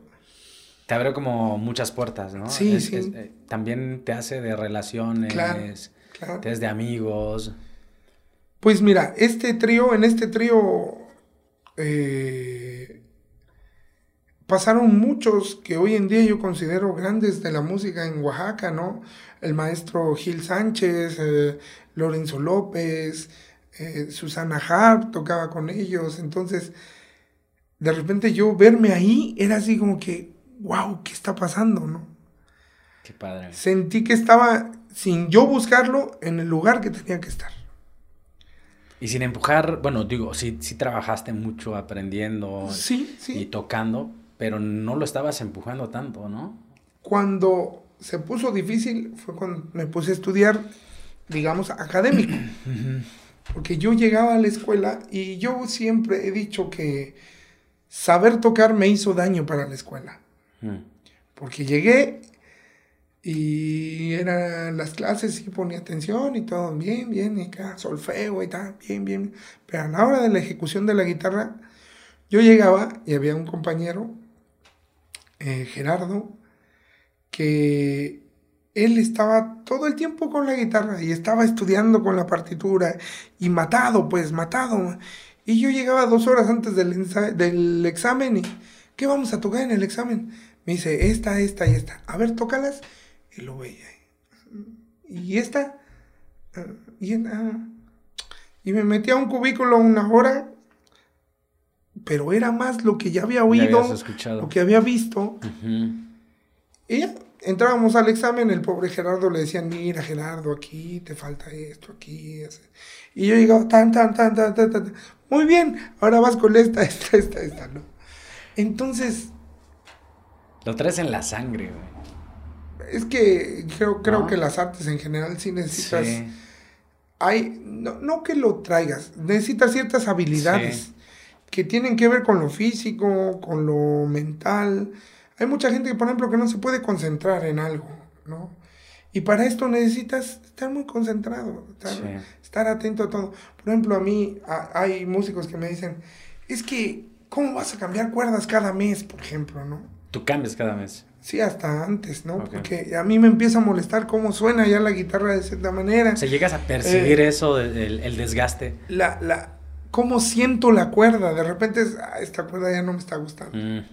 Te abre como muchas puertas, ¿no? Sí, sí. Eh, también te hace de relaciones, claro, claro. te hace de amigos. Pues mira, este trío, en este trío, eh, pasaron muchos que hoy en día yo considero grandes de la música en Oaxaca, ¿no? El maestro Gil Sánchez, eh, Lorenzo López, eh, Susana Harp tocaba con ellos, entonces de repente yo verme ahí era así como que, wow, ¿qué está pasando, no? Qué padre. Sentí que estaba, sin yo buscarlo, en el lugar que tenía que estar. Y sin empujar, bueno, digo, sí, sí trabajaste mucho aprendiendo sí, sí. y tocando, pero no lo estabas empujando tanto, ¿no? Cuando se puso difícil fue cuando me puse a estudiar, digamos, académico. Porque yo llegaba a la escuela y yo siempre he dicho que saber tocar me hizo daño para la escuela. Porque llegué y eran las clases y ponía atención y todo bien, bien, y acá solfeo y tal, bien, bien. Pero a la hora de la ejecución de la guitarra, yo llegaba y había un compañero eh, Gerardo, que él estaba todo el tiempo con la guitarra y estaba estudiando con la partitura y matado, pues matado. Y yo llegaba dos horas antes del, examen y, ¿qué vamos a tocar en el examen? Me dice, esta, esta y esta. A ver, tócalas. Y lo veía. Y esta. Ah, y, y me metí a un cubículo una hora pero era más lo que ya había oído, lo que había visto. Y ya entrábamos al examen, el pobre Gerardo le decían, mira Gerardo, aquí te falta esto, aquí. Y yo llegaba, tan, tan, tan, tan, tan, tan, muy bien, ahora vas con esta, esta, esta, esta, ¿no? Entonces... Lo traes en la sangre, güey. Es que creo, creo que las artes en general sí necesitas... Hay, no, no, que lo traigas, necesitas ciertas habilidades que tienen que ver con lo físico, con lo mental. Hay mucha gente, por ejemplo, que no se puede concentrar en algo, ¿no? Y para esto necesitas estar muy concentrado, estar, atento a todo. Por ejemplo, a mí hay músicos que me dicen, es que, ¿cómo vas a cambiar cuerdas cada mes, por ejemplo, no? Tú cambias cada mes. Sí, hasta antes, ¿no? Porque a mí me empieza a molestar cómo suena ya la guitarra de cierta manera. O sea, llegas a percibir eh, eso, el, el desgaste. La, la, cómo siento la cuerda. De repente, ah, esta cuerda ya no me está gustando. Mm.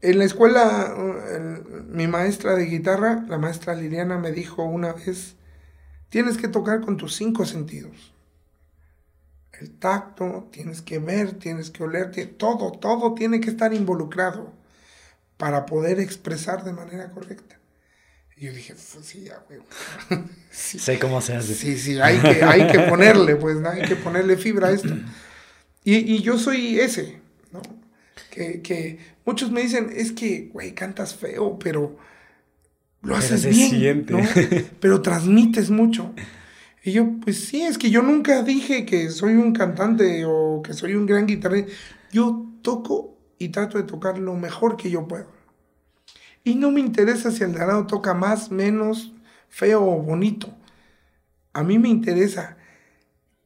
en la escuela, mi maestra de guitarra, la maestra Liliana, me dijo una vez, tienes que tocar con tus cinco sentidos. El tacto, tienes que ver, tienes que oler, todo, todo tiene que estar involucrado para poder expresar de manera correcta. Y yo dije, pues sí, ya, güey. Sé cómo se hace. Sí, sí, hay que, hay que ponerle, pues, ¿no? hay que ponerle fibra a esto. Y, y yo soy ese, ¿no? Que, que, muchos me dicen, es que, güey, cantas feo, pero lo haces bien, ¿no? Pero transmites mucho. Y yo, pues sí, es que yo nunca dije que soy un cantante o que soy un gran guitarrista. Yo toco y trato de tocar lo mejor que yo puedo. Y no me interesa si el de toca más, menos, feo o bonito. A mí me interesa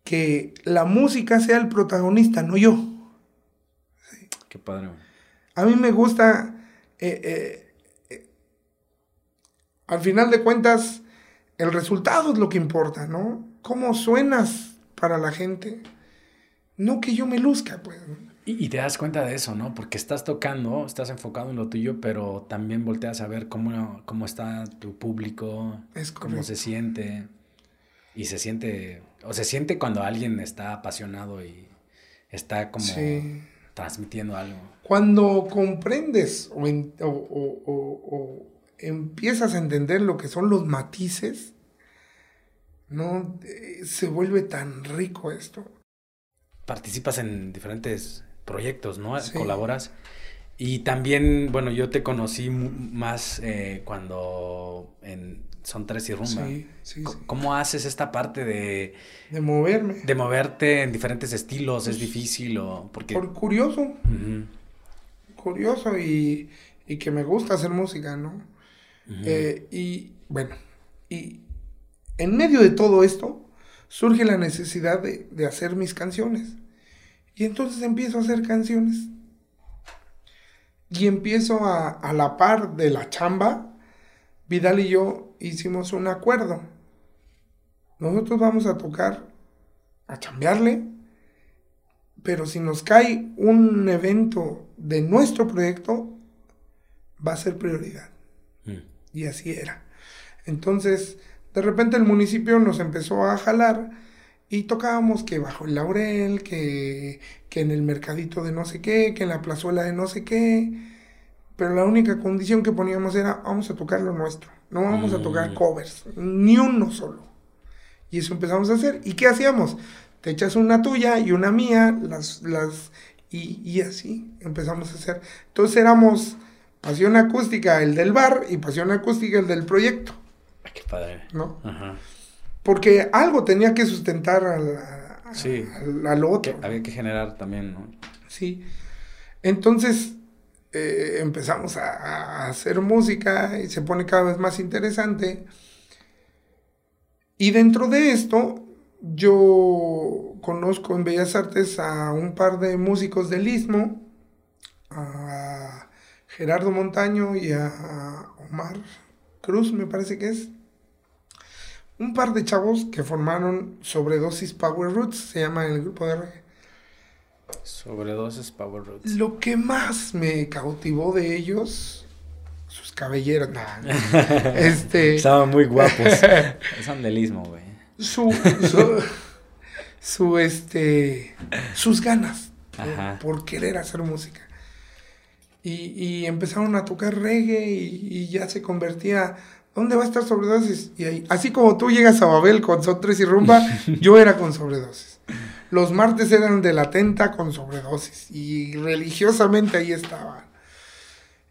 que la música sea el protagonista, no yo. Qué padre. A mí me gusta, eh, eh, eh, al final de cuentas, el resultado es lo que importa, ¿no? Cómo suenas para la gente. No que yo me luzca, pues. Y, te das cuenta de eso, ¿no? Porque estás tocando, estás enfocado en lo tuyo, pero también volteas a ver cómo, cómo está tu público, cómo se siente. Y se siente, o se siente cuando alguien está apasionado y está como transmitiendo algo. Cuando comprendes o, en- o- o- o- o empiezas a entender lo que son los matices, no Eh, se vuelve tan rico esto. Participas en diferentes proyectos, ¿no? Sí. Colaboras. Y también, bueno, yo te conocí más eh, cuando en Son Tres y Rumba. Sí, sí. ¿Cómo haces esta parte de, De moverme. de moverte en diferentes estilos? ¿Es difícil o...? Porque... Por curioso, curioso y, y que me gusta hacer música, ¿no? Eh, y bueno, y en medio de todo esto surge la necesidad de, de hacer mis canciones. Y entonces empiezo a hacer canciones. Y empiezo a, a la par de la chamba, Vidal y yo hicimos un acuerdo. Nosotros vamos a tocar, a chambearle, pero si nos cae un evento de nuestro proyecto, va a ser prioridad. Mm. Y así era. Entonces, de repente el municipio nos empezó a jalar y tocábamos que bajo el laurel, que, que en el mercadito de no sé qué, que en la plazuela de no sé qué. Pero la única condición que poníamos era, vamos a tocar lo nuestro. No vamos a tocar Mm. covers, ni uno solo. Y eso empezamos a hacer. ¿Y qué hacíamos? Te echas una tuya y una mía, las, las, y, y así empezamos a hacer. Entonces éramos pasión acústica el del bar y pasión acústica el del proyecto, Ay, Qué padre. ¿no? Ajá. Porque algo tenía que sustentar al, Sí. al, al otro. Que había que generar también, ¿no? Sí. Entonces eh, empezamos a, a hacer música y se pone cada vez más interesante. Y dentro de esto, yo conozco en Bellas Artes a un par de músicos del Istmo, a Gerardo Montaño y a Omar Cruz, me parece que es. Un par de chavos que formaron Sobredosis Power Roots, se llama el grupo de reggae. Sobredosis Power Roots. Lo que más me cautivó de ellos, sus cabelleras, nah, este, Estaban muy guapos. es andelismo, güey. su, su, su, este, sus ganas por, por querer hacer música. Y, y empezaron a tocar reggae y, y ya se convertía, ¿dónde va a estar sobredosis? Y ahí, así como tú llegas a Babel con Son y Rumba, yo era con sobredosis. Los martes eran de la tenta con sobredosis y religiosamente ahí estaban.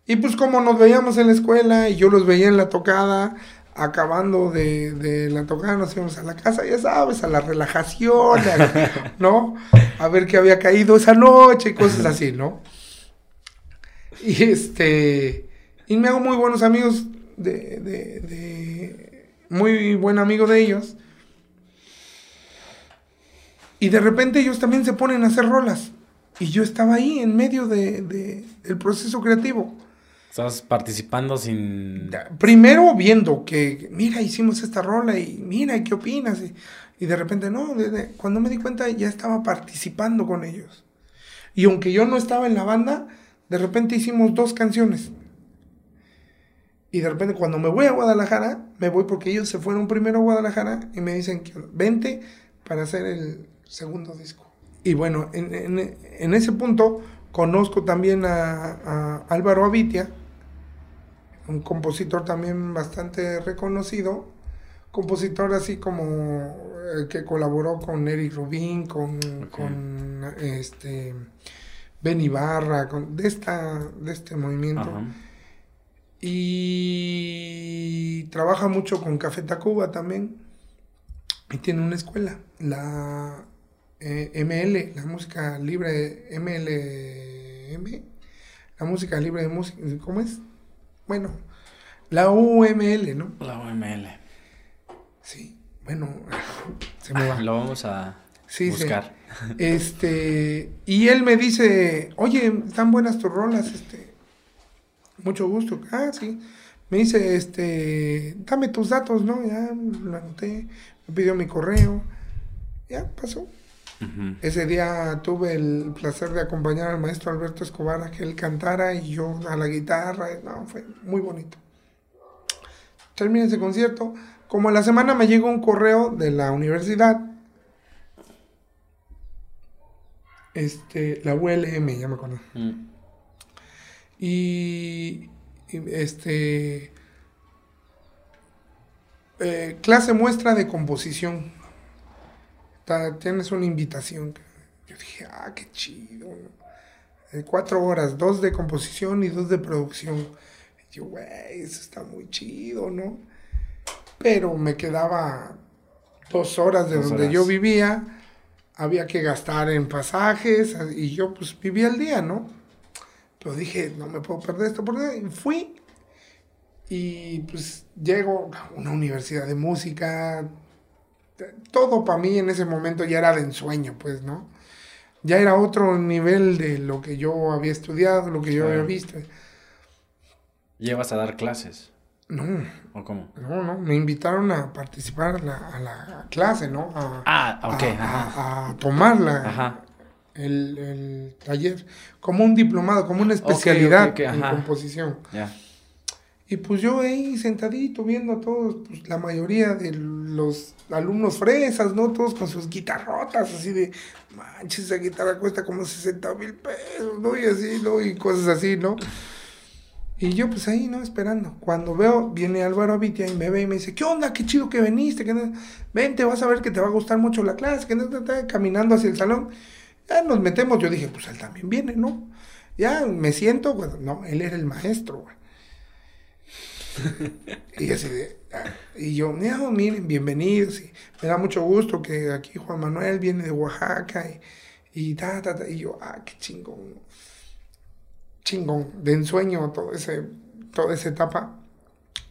Y pues como nos veíamos en la escuela y yo los veía en la tocada, acabando de, de la tocada nos íbamos a la casa, ya sabes, a la relajación, a- ¿no? A ver qué había caído esa noche y cosas así, ¿no? Y este, y me hago muy buenos amigos de, de, de muy buen amigo de ellos. Y de repente ellos también se ponen a hacer rolas. Y yo estaba ahí en medio de, de- del proceso creativo. Estabas participando sin. Primero viendo que, mira, hicimos esta rola y mira, ¿qué opinas? Y, y de repente, no, cuando me di cuenta ya estaba participando con ellos. Y aunque yo no estaba en la banda, de repente hicimos dos canciones. Y de repente cuando me voy a Guadalajara, me voy porque ellos se fueron primero a Guadalajara y me dicen que vente para hacer el segundo disco. Y bueno, en, en- en ese punto conozco también a, a Álvaro Avitia, un compositor también bastante reconocido, compositor así como eh, que colaboró con Eric Rubin, con, con este Ben Ibarra, con, de esta de este movimiento. Y trabaja mucho con Café Tacuba también y tiene una escuela, la eh, ML, la música libre MLM, la música libre de música, ¿cómo es? Bueno, la UML, ¿no? La UML. Sí, bueno, se me va. Lo vamos a Sí, sí. buscar. Este, y él me dice, oye, están buenas tus rolas, este, mucho gusto. Ah, sí. Me dice, este, dame tus datos, ¿no? Ya lo anoté, me pidió mi correo, ya pasó. Ese día tuve el placer de acompañar al maestro Alberto Escobar a que él cantara y yo a la guitarra, no, fue muy bonito. Termina ese concierto, como a la semana me llegó un correo de la universidad Este, la ULM, ya me acuerdo. Mm. Y, y, este eh, clase muestra de composición. Tienes una invitación. Yo dije, ah, qué chido. Eh, cuatro horas, dos de composición y dos de producción. Y yo, güey, eso está muy chido, ¿no? Pero me quedaba dos horas de Dos donde horas. yo vivía. Había que gastar en pasajes y yo pues vivía el día, ¿no? Pero dije, no me puedo perder esta oportunidad. Y fui y pues llego a una universidad de música. Todo para mí en ese momento ya era de ensueño, pues, ¿no? Ya era otro nivel de lo que yo había estudiado, lo que yo había visto. ¿Llevas a dar clases? No, ¿O cómo? no, no. Me invitaron a participar a la, a la clase, ¿no? A, Ah, ok, a, ajá. a- a tomarla. Ajá. El, el taller. Como un diplomado, como una especialidad ok, en ajá. composición. Ya. Y pues yo ahí sentadito viendo a todos, pues la mayoría de los alumnos fresas, ¿no? Todos con sus guitarrotas, así de, manches, esa guitarra cuesta como 60 mil pesos, ¿no? Y así, ¿no? Y cosas así, ¿no? Y yo pues ahí, ¿no? Esperando. Cuando veo, viene Álvaro Abitia y me ve y me dice, ¿qué onda? Qué chido que viniste, no- vente, vas a ver que te va a gustar mucho la clase, que caminando hacia el salón. Ya nos metemos, yo dije, pues él también viene, ¿no? Ya me siento, no, él era el maestro, güey. Y así ah, y yo, no, miren, bienvenidos, y me da mucho gusto que aquí Juan Manuel viene de Oaxaca, y, y ta, ta, ta, y yo, ah, qué chingón, chingón, de ensueño todo ese, toda esa etapa.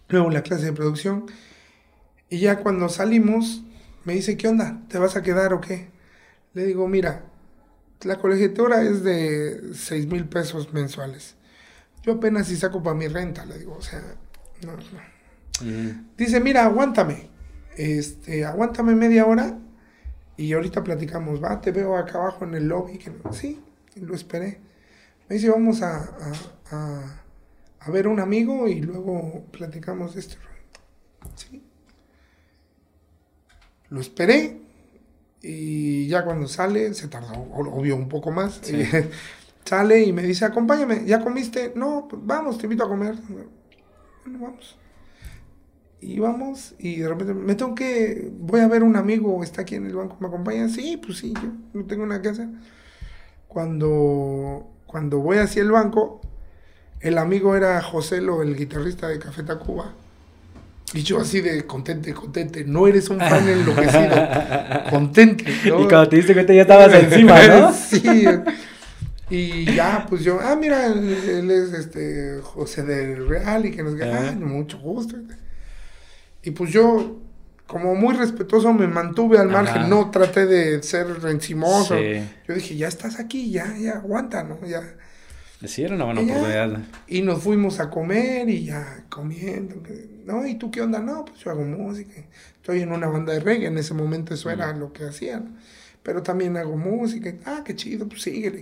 Luego la clase de producción, y ya cuando salimos, me dice, ¿qué onda? ¿Te vas a quedar o qué? Le digo, mira, la colegiatura es de 6 mil pesos mensuales. Yo apenas si saco para mi renta, le digo, o sea, no, no. Mm. Dice, mira, aguántame. Este, aguántame media hora y ahorita platicamos. Va, te veo acá abajo en el lobby. Que no- Sí, lo esperé. Me dice, vamos a, a, a, a ver un amigo y luego platicamos de rollo. Sí. Lo esperé y ya cuando sale, se tardó obvio un poco más. Sí. sale y me dice, acompáñame, ¿ya comiste? No, pues vamos, te invito a comer. Bueno, vamos. Y vamos, y de repente me tengo que. Voy a ver un amigo, está aquí en el banco, ¿me acompaña? Sí, pues sí, yo no tengo nada que hacer. Cuando, cuando voy hacia el banco, el amigo era José Lo, el guitarrista de Café Tacuba. Y yo así de contente, contente. No eres un fan enloquecido. Contente. ¿no? Y cuando te diste cuenta ya estabas encima, ¿no? sí. Y ya, pues yo, ah, mira, él, es este José del Real y que nos Ajá. ah, mucho gusto. Y pues yo, como muy respetuoso, me mantuve al Ajá. margen, no traté de ser encimoso. Sí. Yo dije, ya estás aquí, ya, ya, aguanta, ¿no? Ya. Sí, era una buena Y ya. oportunidad. Y nos fuimos a comer y ya comiendo. que, No, ¿y tú qué onda? No, pues yo hago música. Estoy en una banda de reggae. En ese momento eso era lo que hacían. Pero también hago música. Ah, qué chido, pues síguele.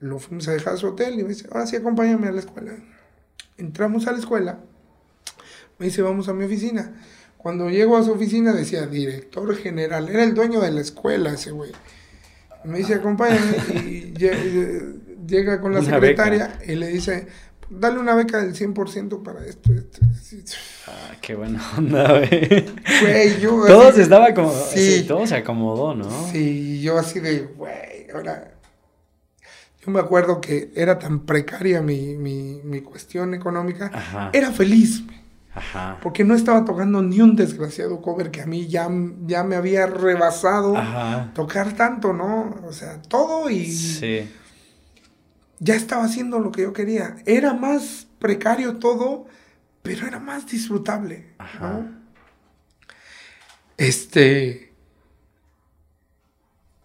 Lo fuimos a dejar a su hotel y me dice, ahora sí, acompáñame a la escuela. Entramos a la escuela. Me dice, vamos a mi oficina. Cuando llego a su oficina decía, director general. Era el dueño de la escuela ese güey. Me dice, acompáñame. Y lle- llega con la Una secretaria y le dice, dale una beca del 100% para esto. esto". Sí, Ah, qué buena onda, güey. Güey, yo Todo así- se estaba como. Sí. Sí. todo se acomodó, ¿no? Sí, yo así de, güey, ahora... Yo me acuerdo que era tan precaria mi, mi, mi cuestión económica. Ajá. Era feliz, Ajá. porque no estaba tocando ni un desgraciado cover que a mí ya, ya me había rebasado Ajá. tocar tanto, ¿no? O sea, todo y Sí. Ya estaba haciendo lo que yo quería. Era más precario todo, pero era más disfrutable. ¿no? Ajá. Este.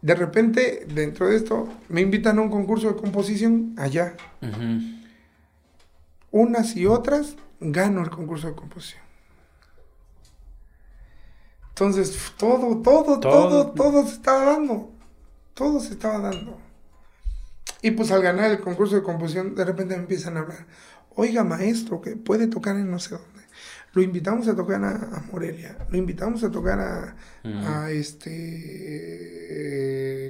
De repente, dentro de esto, me invitan a un concurso de composición allá. Ujú. Unas y otras, gano el concurso de composición. Entonces, todo, todo, todo, Todo. todo, se estaba dando. Todo se estaba dando. Y pues al ganar el concurso de composición, de repente me empiezan a hablar. Oiga, maestro, que puede tocar en no sé dónde. Lo invitamos a tocar a, a Morelia. Lo invitamos a tocar a, este.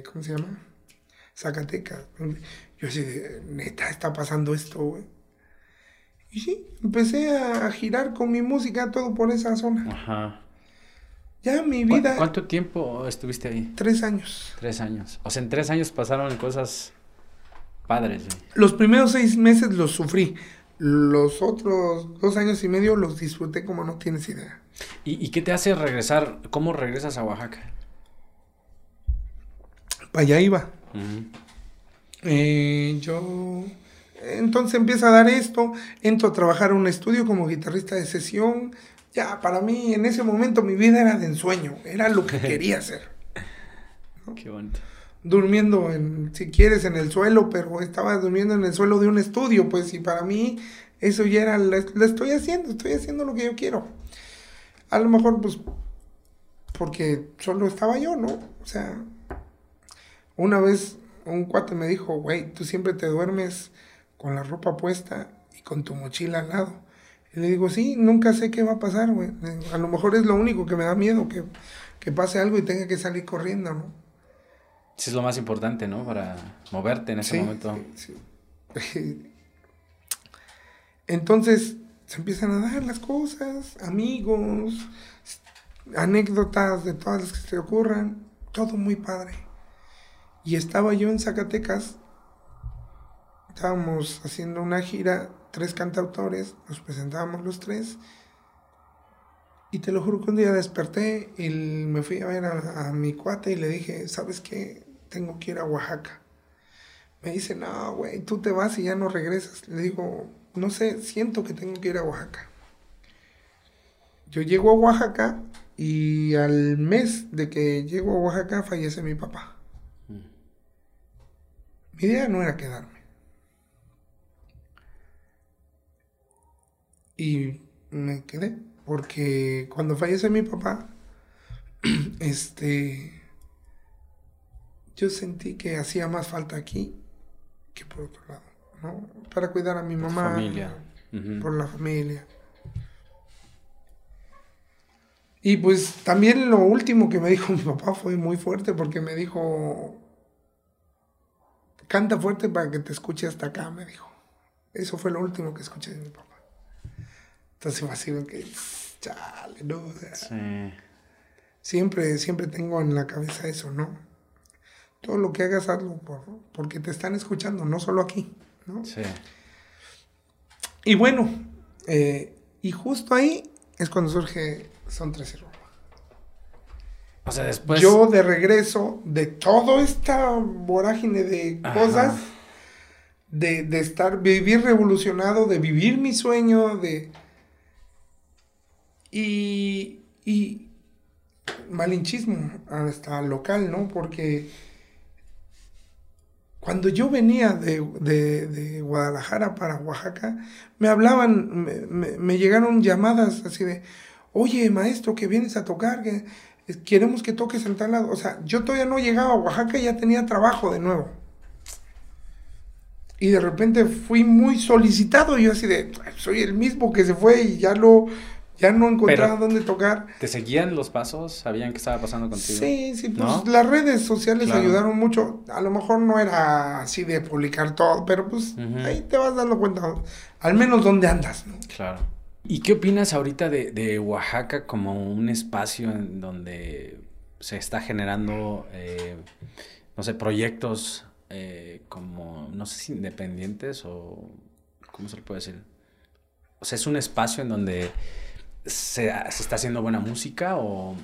¿Cómo se llama? Zacatecas. Yo así de, neta, está pasando esto, güey. Y sí, empecé a girar con mi música todo por esa zona. Ajá. Ya mi vida... ¿Cuánto tiempo estuviste ahí? Tres años. Tres años. O sea, en tres años pasaron cosas padres. Los primeros seis meses los sufrí. Los otros dos años y medio los disfruté como no tienes idea. ¿Y, qué te hace regresar? ¿Cómo regresas a Oaxaca? Para allá iba. Eh, yo entonces empieza a dar esto, entro a trabajar en un estudio como guitarrista de sesión. Ya, para mí en ese momento mi vida era de ensueño, era lo que quería hacer. Qué bonito. Durmiendo, en, si quieres, en el suelo, pero estaba durmiendo en el suelo de un estudio, pues, y para mí eso ya era, lo estoy haciendo, estoy haciendo lo que yo quiero. A lo mejor, pues, porque solo estaba yo, ¿no? O sea, una vez un cuate me dijo, güey, tú siempre te duermes con la ropa puesta y con tu mochila al lado. Y le digo, sí, nunca sé qué va a pasar, güey. A lo mejor es lo único que me da miedo, que, pase algo y tenga que salir corriendo, ¿no? Eso es lo más importante, ¿no? Para moverte en ese momento. Sí, Entonces se empiezan a dar las cosas, amigos, anécdotas de todas las que se te ocurran, todo muy padre. Y estaba yo en Zacatecas estábamos haciendo una gira, tres cantautores, nos presentábamos los tres. Y te lo juro que un día desperté y me fui a ver a, mi cuate y le dije, ¿sabes qué? Tengo que ir a Oaxaca. Me dice, no, güey, tú te vas y ya no regresas. Le digo, no sé, siento que tengo que ir a Oaxaca. Yo llego a Oaxaca y al mes de que llego a Oaxaca fallece mi papá. Mi idea no era quedarme. Y me quedé, porque cuando fallece mi papá, este, yo sentí que hacía más falta aquí que por otro lado, ¿no? Para cuidar a mi mamá. Familia. Por la familia. Y pues también lo último que me dijo mi papá fue muy fuerte porque me dijo, canta fuerte para que te escuche hasta acá, me dijo. Eso fue lo último que escuché de mi papá. Entonces así que, chale, ¿no? sí. Siempre, siempre tengo en la cabeza eso, ¿no? Todo lo que hagas, hazlo por, porque te están escuchando, no solo aquí, ¿no? Sí. Y bueno, eh, y justo ahí es cuando surge Son Tres y O sea, después. Yo de regreso de toda esta vorágine de cosas, de, de estar, vivir revolucionado, de vivir mi sueño, de y, y malinchismo hasta local, ¿no? Porque cuando yo venía de, Guadalajara para Oaxaca, me hablaban, me, llegaron llamadas así de, oye, maestro, que vienes a tocar, que queremos que toques en tal lado. O sea, yo todavía no llegaba a Oaxaca y ya tenía trabajo de nuevo. Y de repente fui muy solicitado, yo así de, soy el mismo que se fue y ya lo ya no encontraba dónde tocar. ¿Te seguían los pasos? ¿Sabían qué estaba pasando contigo? Sí, sí, pues las redes sociales ayudaron mucho. A lo mejor no era así de publicar todo, pero pues ahí te vas dando cuenta, al menos dónde andas, ¿no? Claro. ¿Y qué opinas ahorita de, Oaxaca como un espacio en donde se está generando, eh, no sé, proyectos eh, como, no sé si independientes o, ¿cómo se le puede decir? O sea, es un espacio en donde ¿se, está haciendo buena música o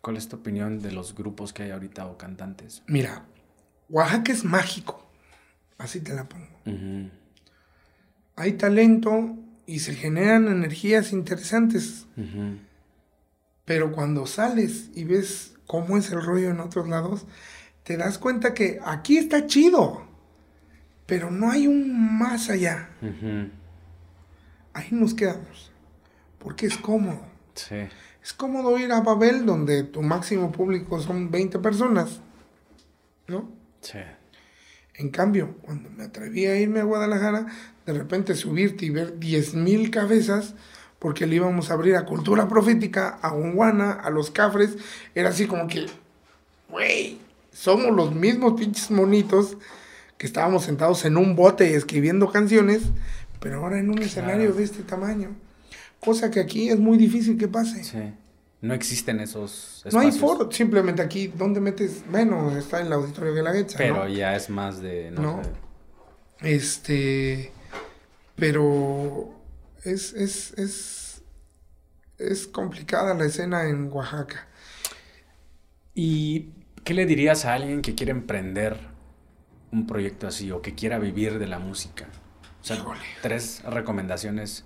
cuál es tu opinión de los grupos que hay ahorita o cantantes? Mira, Oaxaca es mágico, así te la pongo. Hay talento y se generan energías interesantes. Pero cuando sales y ves cómo es el rollo en otros lados, te das cuenta que aquí está chido, pero no hay un más allá. Ahí nos quedamos porque es cómodo. Sí. Es cómodo ir a Babel donde tu máximo público son 20 personas, ¿no? Sí. En cambio, cuando me atreví a irme a Guadalajara, de repente subirte y ver 10.000 cabezas, porque le íbamos a abrir a Cultura Profética, a Unguana, a Los Cafres, era así como que, güey, somos los mismos pinches monitos que estábamos sentados en un bote escribiendo canciones, pero ahora en un escenario de este tamaño. Cosa que aquí es muy difícil que pase. Sí. No existen esos espacios. No hay foro, simplemente aquí, ¿dónde metes? Bueno, está en el auditorio de la Guetza, Pero ya es más de... No, Este... Pero es, es, es, es complicada la escena en Oaxaca. ¿Y qué le dirías a alguien que quiere emprender un proyecto así o que quiera vivir de la música? O sea, tres recomendaciones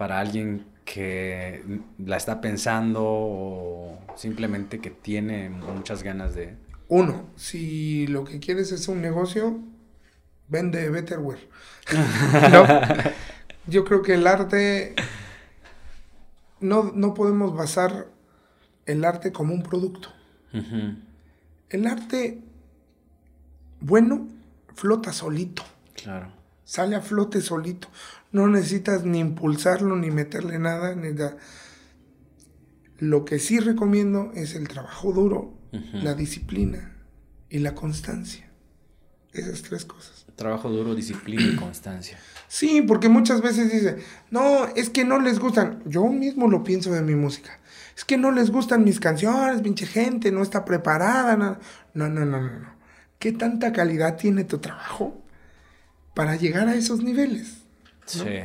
para alguien que la está pensando o simplemente que tiene muchas ganas de... Uno, si lo que quieres es un negocio, vende Betterware. Yo creo que el arte, no, no podemos basar el arte como un producto. El arte bueno flota solito. Claro. Sale a flote solito. No necesitas ni impulsarlo, ni meterle nada, ni Lo que sí recomiendo es el trabajo duro, la disciplina y la constancia. Esas tres cosas. Trabajo duro, disciplina y constancia. Sí, porque muchas veces dice, no, es que no les gustan. Yo mismo lo pienso de mi música. Es que no les gustan mis canciones, pinche gente, no está preparada. No, no, no, no, no. ¿Qué tanta calidad tiene tu trabajo para llegar a esos niveles? Sí.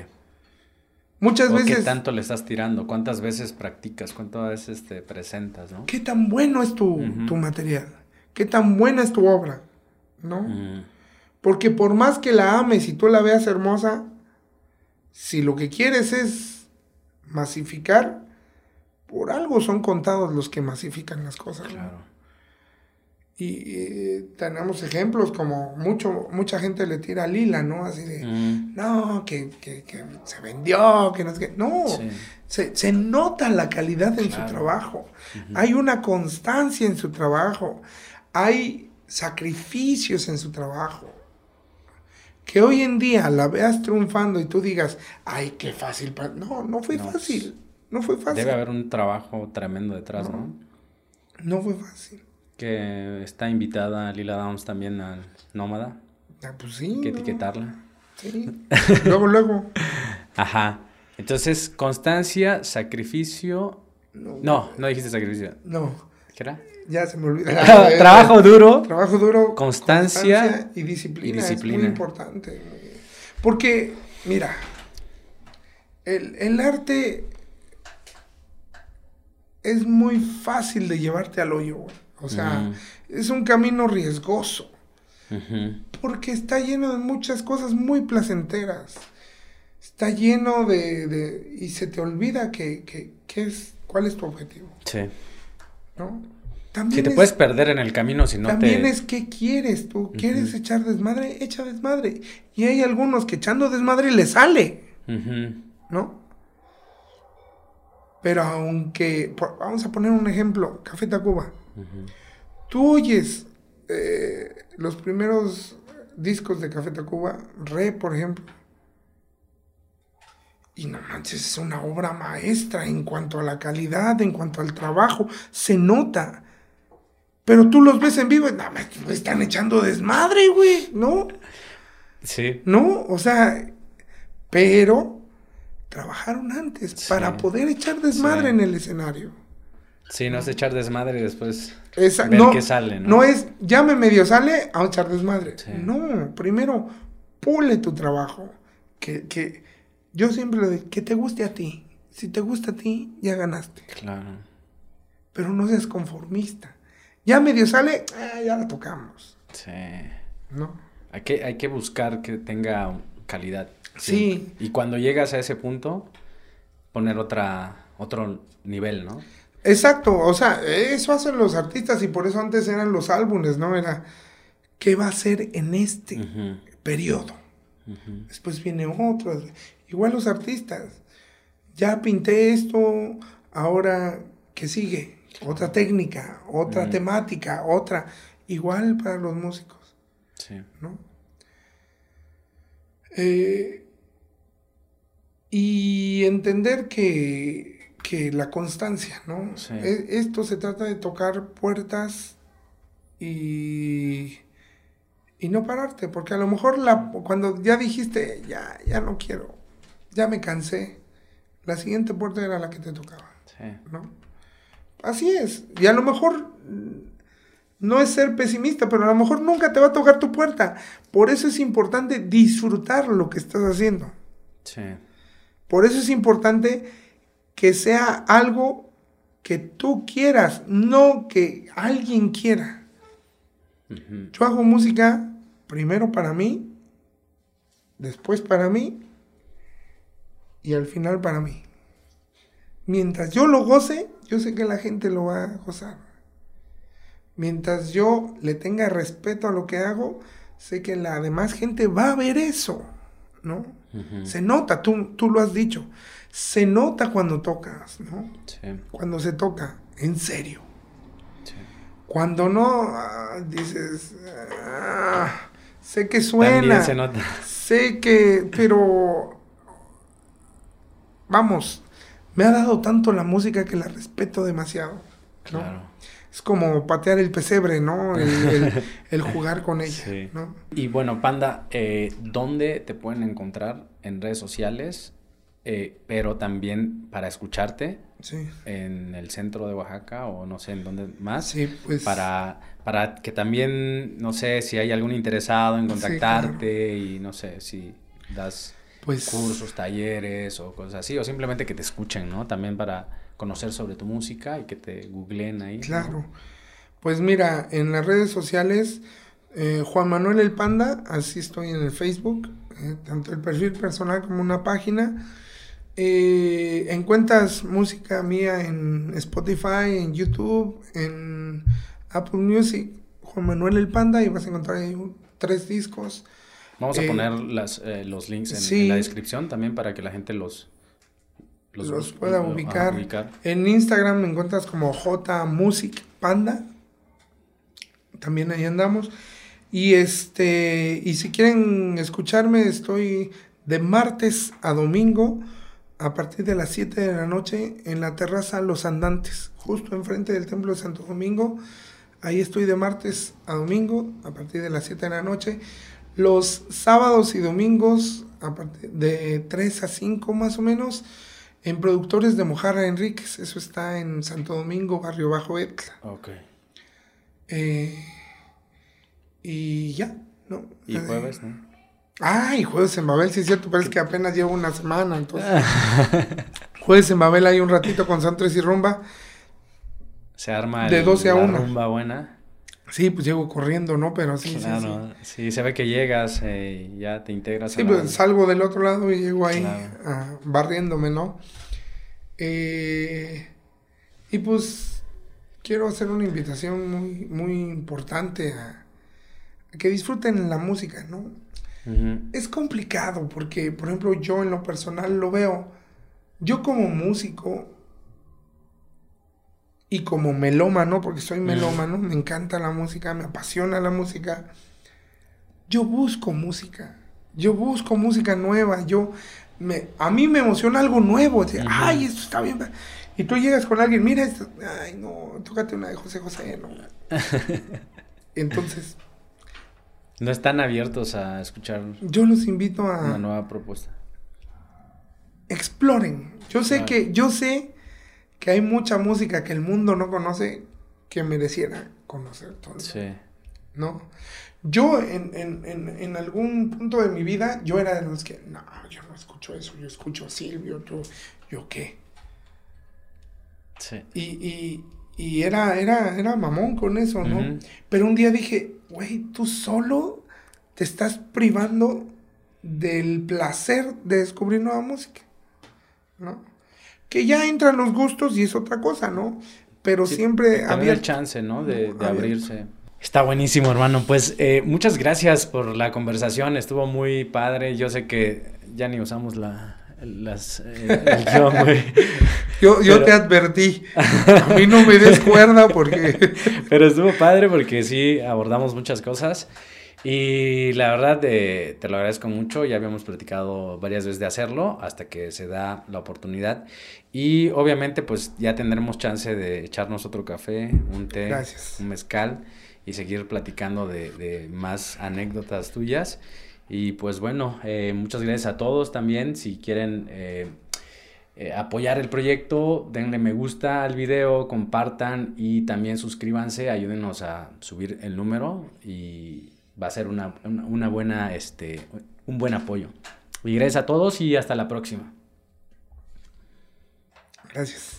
Muchas veces. ¿Qué tanto le estás tirando? ¿Cuántas veces practicas? ¿Cuántas veces te presentas? ¿no? ¿Qué tan bueno es tu, material? ¿Qué tan buena es tu obra? ¿No? Porque por más que la ames y tú la veas hermosa, si lo que quieres es masificar, por algo son contados los que masifican las cosas. Claro. Y eh, tenemos ejemplos como mucho, mucha gente le tira a Lila, ¿no? Así de, mm. no, que, se vendió, que no es que. No, se, nota la calidad en su trabajo. Hay una constancia en su trabajo. Hay sacrificios en su trabajo que hoy en día la veas triunfando y tú digas, ay, qué fácil. No, no fue fácil. No fue fácil. Debe haber un trabajo tremendo detrás, ¿no? No, fue fácil. Que está invitada Lila Downs también al Nómada. Ah, pues sí. que etiquetarla. Sí. luego, luego. Ajá. Entonces, constancia, sacrificio. No, no, dijiste sacrificio. No. ¿Qué era? Ya se me olvidó. trabajo duro. Trabajo duro. Constancia. y disciplina. Es muy importante. Porque, mira, el, arte es muy fácil de llevarte al hoyo, O sea, es un camino riesgoso. Porque está lleno de muchas cosas muy placenteras. Está lleno de... y se te olvida que, que, es, cuál es tu objetivo. Sí. ¿No? si te puedes perder en el camino si no también te... También es qué quieres tú. ¿Quieres echar desmadre? Echa desmadre. Y hay algunos que echando desmadre le sale. ¿No? Pero aunque... vamos a poner un ejemplo. Café Tacuba. Tú oyes eh, los primeros discos de Café Tacuba. Re, por ejemplo. Y no manches, es una obra maestra en cuanto a la calidad, en cuanto al trabajo. Se nota. Pero tú los ves en vivo y no, me, están echando desmadre, güey, ¿no? Sí. ¿No? O sea, pero trabajaron antes para poder echar desmadre en el escenario. Sí, no es echar desmadre y después ver no, qué sale, ¿no? No es, ya me medio sale a echar desmadre. No, primero, pule tu trabajo. Que, que yo siempre le digo, que te guste a ti. Si te gusta a ti, ya ganaste. Claro. Pero no seas conformista. Ya medio sale, eh, ya la tocamos. Sí. ¿No? Hay que, hay que buscar que tenga calidad. Sí. Y cuando llegas a ese punto, poner otra, otro nivel, ¿no? Exacto, o sea, eso hacen los artistas y por eso antes eran los álbumes, ¿no? Era, ¿qué va a ser en este periodo? Después viene otro, igual los artistas, ya pinté esto, ahora, ¿qué sigue? otra técnica, otra temática, otra, igual para los músicos. Sí. ¿No? Eh, y entender que, que, la constancia, ¿no? E, esto se trata de tocar puertas y, y no pararte, porque a lo mejor la, cuando ya dijiste, ya, ya no quiero, ya me cansé, la siguiente puerta era la que te tocaba. ¿no? Así es. Y a lo mejor mm, no es ser pesimista, pero a lo mejor nunca te va a tocar tu puerta. Por eso es importante disfrutar lo que estás haciendo. Sí. Por eso es importante que sea algo que tú quieras, no que alguien quiera. Yo hago música primero para mí, después para mí y al final para mí. Mientras yo lo goce, yo sé que la gente lo va a gozar. Mientras yo le tenga respeto a lo que hago, sé que la demás gente va a ver eso, ¿no? Se nota, tú, tú lo has dicho, se nota cuando tocas, ¿no? Sí. Cuando se toca, en serio. Sí. Cuando no, ah, dices, ah, sé que suena. También se nota. Sé que, pero, vamos, me ha dado tanto la música que la respeto demasiado. Claro. Es como patear el pesebre, ¿no? El, jugar con ella, ¿no? Y bueno, Panda, eh, ¿dónde te pueden encontrar en redes sociales? Eh, pero también para escucharte sí. en el centro de Oaxaca o no sé en dónde más. Sí, pues. Para, para que también, no sé, si hay algún interesado en contactarte y no sé si das pues, cursos, talleres o cosas así, o simplemente que te escuchen, ¿no? También para conocer sobre tu música y que te googleen ahí. Claro. Pues mira, en las redes sociales, eh, Juan Manuel el Panda, así estoy en el Facebook, eh, tanto el perfil personal como una página. Eh, encuentras música mía en Spotify, en YouTube, en Apple Music, Juan Manuel el Panda, y vas a encontrar ahí tres discos. Vamos a eh, poner las, eh, los links en, la descripción también para que la gente los, los, pueda ubicar. En Instagram me encuentras como J Music Panda. También ahí andamos. Y este y si quieren escucharme, estoy de martes a domingo a partir de las 7 de la noche en la terraza Los Andantes, justo enfrente del Templo de Santo Domingo. Ahí estoy de martes a domingo a partir de las 7 de la noche. Los sábados y domingos, de 3 a 5 más o menos, en Productores de Mojarra Enríquez. Eso está en Santo Domingo, Barrio Bajo Etla. Ok. Eh, y ya, ¿no? Y jueves, ¿no? Ah, y jueves en Babel, sí es cierto, pero es que apenas llevo una semana, entonces. jueves en Babel hay un ratito con Santos y Rumba. Se arma de 12 a 1. rumba buena. Sí, pues llego corriendo, ¿no? Pero sí, claro, sí, sí. se ve que llegas eh, y ya te integras. Sí, pues salgo del otro lado y llego ahí ah, barriéndome, ¿no? Eh, y pues quiero hacer una invitación muy, muy importante a, que disfruten la música, ¿no? Es complicado porque, por ejemplo, yo en lo personal lo veo, yo como músico y como melómano, porque soy melómano, me encanta la música, me apasiona la música, yo busco música, yo busco música nueva, yo me, a mí me emociona algo nuevo, ay, esto está bien. Y tú llegas con alguien, mira esto, ay, no, tócate una de José José, no. Entonces... No están abiertos a escuchar. Yo los invito a... Una nueva propuesta. Exploren. Yo sé que, yo sé que hay mucha música que el mundo no conoce que mereciera conocer todo. Sí. ¿No? Yo en, algún punto de mi vida, yo era de los que, no, yo no escucho eso, yo escucho Silvio, yo, yo qué. Sí. Y, y, era, era, era mamón con eso, ¿no? Pero un día dije, güey, tú solo te estás privando del placer de descubrir nueva música, ¿no? Que ya entran los gustos y es otra cosa, ¿no? Pero siempre había el chance, ¿no? De, abrirse. Está buenísimo, hermano. Pues eh, muchas gracias por la conversación. Estuvo muy padre. Yo sé que ya ni usamos la, las, eh, el Yo, yo te advertí. A mí no me des cuerda porque. Pero estuvo padre porque sí abordamos muchas cosas. Y la verdad te lo agradezco mucho, ya habíamos platicado varias veces de hacerlo hasta que se da la oportunidad. Y obviamente pues ya tendremos chance de echarnos otro café, un té, un mezcal y seguir platicando de, más anécdotas tuyas. Y pues bueno, eh, muchas gracias a todos también. Si quieren eh, eh, apoyar el proyecto, denle me gusta al video, compartan y también suscríbanse, ayúdenos a subir el número y va a ser una, una buena, este, un buen apoyo. Y gracias a todos y hasta la próxima. Gracias.